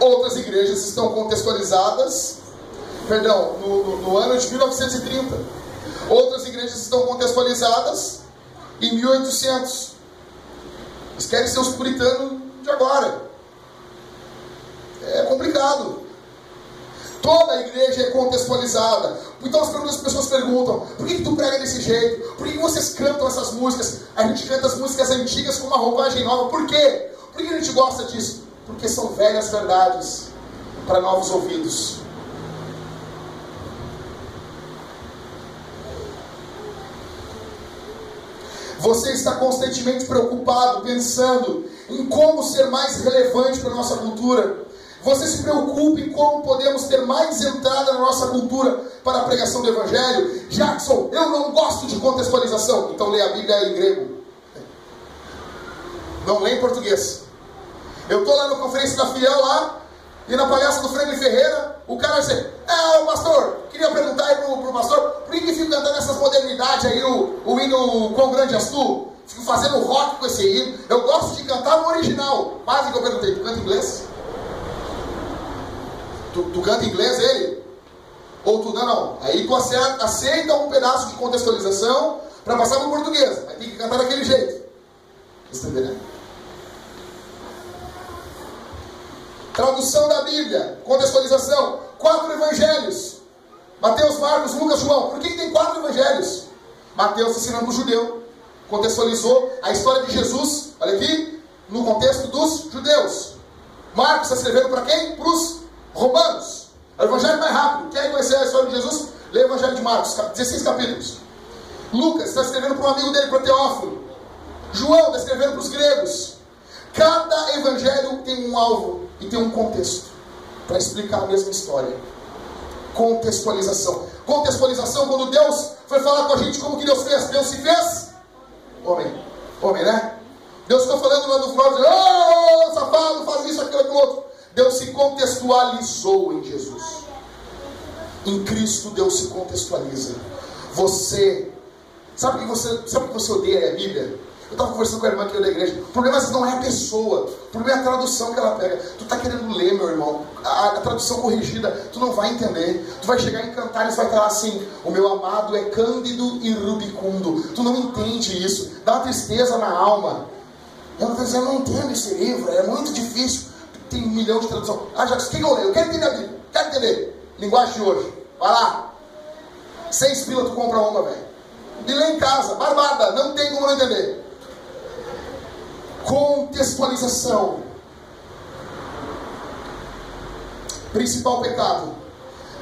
Outras igrejas estão contextualizadas, perdão, no, no, no ano de 1930. Outras igrejas estão contextualizadas em 1800. Eles querem ser os puritanos de agora. É complicado. Toda a igreja é contextualizada. Então as pessoas perguntam: por que, que tu prega desse jeito? Por que, que vocês cantam essas músicas? A gente canta as músicas antigas com uma roupagem nova. Por quê? Por que a gente gosta disso? Porque são velhas verdades para novos ouvidos. Você está constantemente preocupado, pensando em como ser mais relevante para a nossa cultura. Você se preocupa em como podemos ter mais entrada na nossa cultura para a pregação do Evangelho. Jackson, eu não gosto de contextualização. Então lê a Bíblia em grego. Não lê em português. Eu estou lá na conferência da Fiel lá, e na palestra do Franklin Ferreira, o cara dizer, é, o pastor, queria perguntar aí pro, pro pastor, por que, fica cantando essas modernidades aí, o, o hino Quão Grande És Tu? Fico fazendo rock com esse hino. Eu gosto de cantar no original. Quase que eu perguntei, tu canta inglês? Tu, tu canta inglês ele? Ou tu não, não. Aí tu aceita, aceita um pedaço de contextualização para passar para o português. Aí tem que cantar daquele jeito. Você está entendendo? Tradução da Bíblia, contextualização. Quatro evangelhos. Mateus, Marcos, Lucas, João. Por que, tem quatro evangelhos? Mateus ensinando o judeu. Contextualizou a história de Jesus, olha aqui, no contexto dos judeus. Marcos está escrevendo para quem? Para os romanos. É o evangelho mais rápido. Quer conhecer a história de Jesus? Lê o evangelho de Marcos, 16 capítulos. Lucas está escrevendo para um amigo dele, para Teófilo. João está escrevendo para os gregos. Cada evangelho tem um alvo e tem um contexto para explicar a mesma história. Contextualização. Contextualização, quando Deus foi falar com a gente como que Deus fez. Deus se fez homem. Homem, né? Deus ficou falando lá no final, oh, safado, faz isso, aquilo, aquilo outro. Deus se contextualizou em Jesus. Em Cristo Deus se contextualiza. Você, sabe que você, sabe que você odeia a Bíblia? Eu estava conversando com a irmã aqui da igreja. O problema não é a pessoa, o problema é a tradução que ela pega. Tu está querendo ler, meu irmão. A, a, tradução corrigida, tu não vai entender. Tu vai chegar em Cantares e vai falar assim: O meu amado é cândido e rubicundo. Tu não entende isso. Dá uma tristeza na alma. Eu não, eu não entendo esse livro, é muito difícil. Tem um milhão de traduções. Ah, já quem eu leio? Eu quero entender a Bíblia. Quero entender. Linguagem de hoje. Vai lá. Seis pila tu compra uma, velho. E lá em casa, barbada, não tem como não entender. Contextualização. Principal pecado: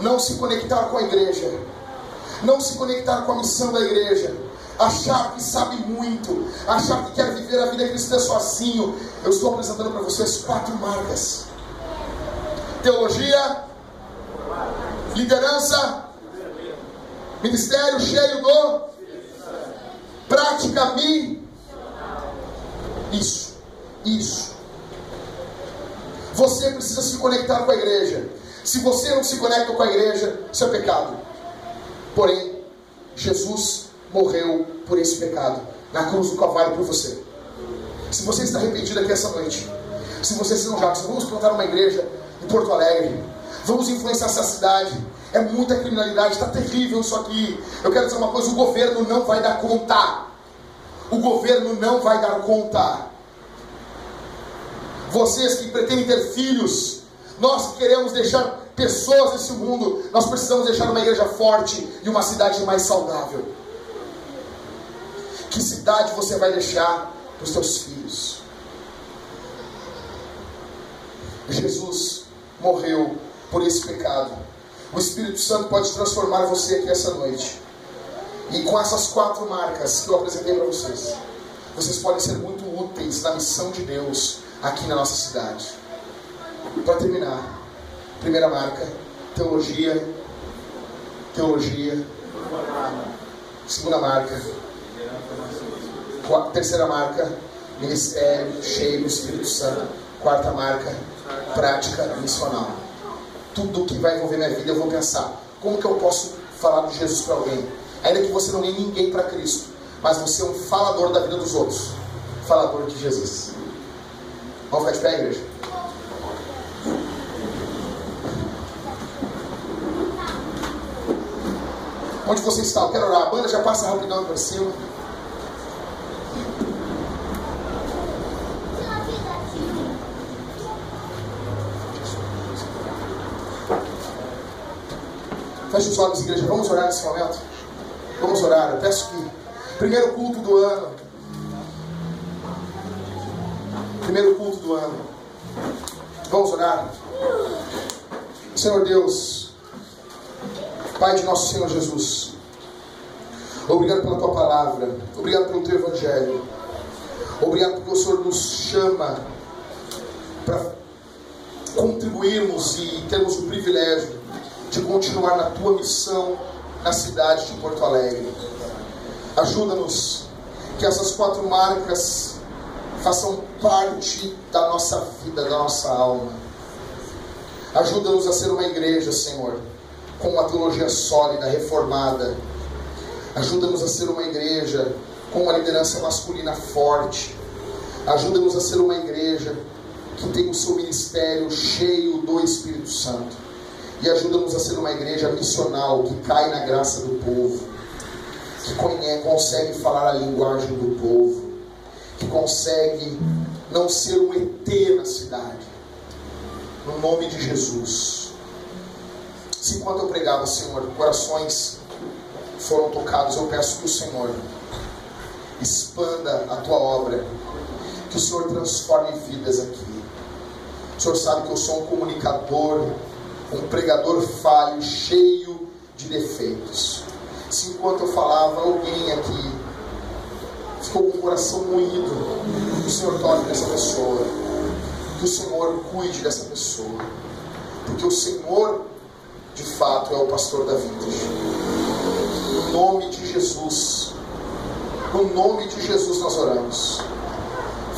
não se conectar com a igreja, não se conectar com a missão da igreja, achar que sabe muito, achar que quer viver a vida cristã sozinho. Eu estou apresentando para vocês quatro marcas: teologia, liderança, ministério cheio do, prática, mim isso, isso. Você precisa se conectar com a igreja. Se você não se conecta com a igreja, isso é pecado. Porém, Jesus morreu por esse pecado na cruz do Calvário por você. Se você está arrependido aqui essa noite, se você se não já, vamos plantar uma igreja em Porto Alegre, vamos influenciar essa cidade. É muita criminalidade, está terrível isso aqui. Eu quero dizer uma coisa: o governo não vai dar conta o governo não vai dar conta. Vocês que pretendem ter filhos, nós que queremos deixar pessoas nesse mundo, nós precisamos deixar uma igreja forte e uma cidade mais saudável. Que cidade você vai deixar para os seus filhos? Jesus morreu por esse pecado. O Espírito Santo pode transformar você aqui essa noite. E com essas quatro marcas que eu apresentei para vocês, vocês podem ser muito úteis na missão de Deus aqui na nossa cidade. Para terminar, primeira marca, teologia, teologia. Segunda marca, terceira marca, ministério cheio do Espírito Santo. Quarta marca, prática missional. Tudo que vai envolver minha vida eu vou pensar, como que eu posso falar de Jesus para alguém? Ainda que você não ganhe ninguém para Cristo, mas você é um falador da vida dos outros falador de Jesus. Vamos ficar de pé, igreja? Onde você está? Eu quero orar. A banda já passa rapidão para cima. Feche os olhos, igreja. Vamos orar nesse momento. Vamos orar. Eu peço que. Primeiro culto do ano. Primeiro culto do ano. Vamos orar. Senhor Deus, Pai de nosso Senhor Jesus, obrigado pela tua palavra, obrigado pelo teu evangelho, obrigado porque o Senhor nos chama para contribuirmos e termos o privilégio de continuar na tua missão na cidade de Porto Alegre. Ajuda-nos que essas quatro marcas façam parte da nossa vida, da nossa alma. Ajuda-nos a ser uma igreja, Senhor, com uma teologia sólida, reformada. Ajuda-nos a ser uma igreja com uma liderança masculina forte. Ajuda-nos a ser uma igreja que tem o seu ministério cheio do Espírito Santo. E ajuda-nos a ser uma igreja missional que cai na graça do povo, que conhece, consegue falar a linguagem do povo, que consegue não ser um ET na cidade. No nome de Jesus. Se enquanto eu pregava, Senhor, corações foram tocados, eu peço que o Senhor expanda a tua obra, que o Senhor transforme vidas aqui. O Senhor sabe que eu sou um comunicador, um pregador falho, cheio de defeitos. Se enquanto eu falava, alguém aqui ficou com o coração moído, que o Senhor toque nessa pessoa, que o Senhor cuide dessa pessoa, porque o Senhor, de fato, é o pastor da vida. No nome de Jesus, no nome de Jesus nós oramos.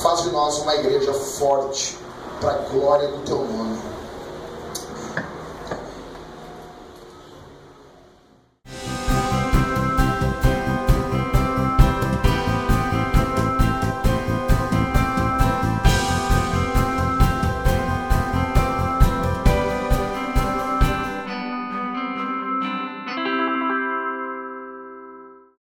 Faz de nós uma igreja forte para a glória do teu nome.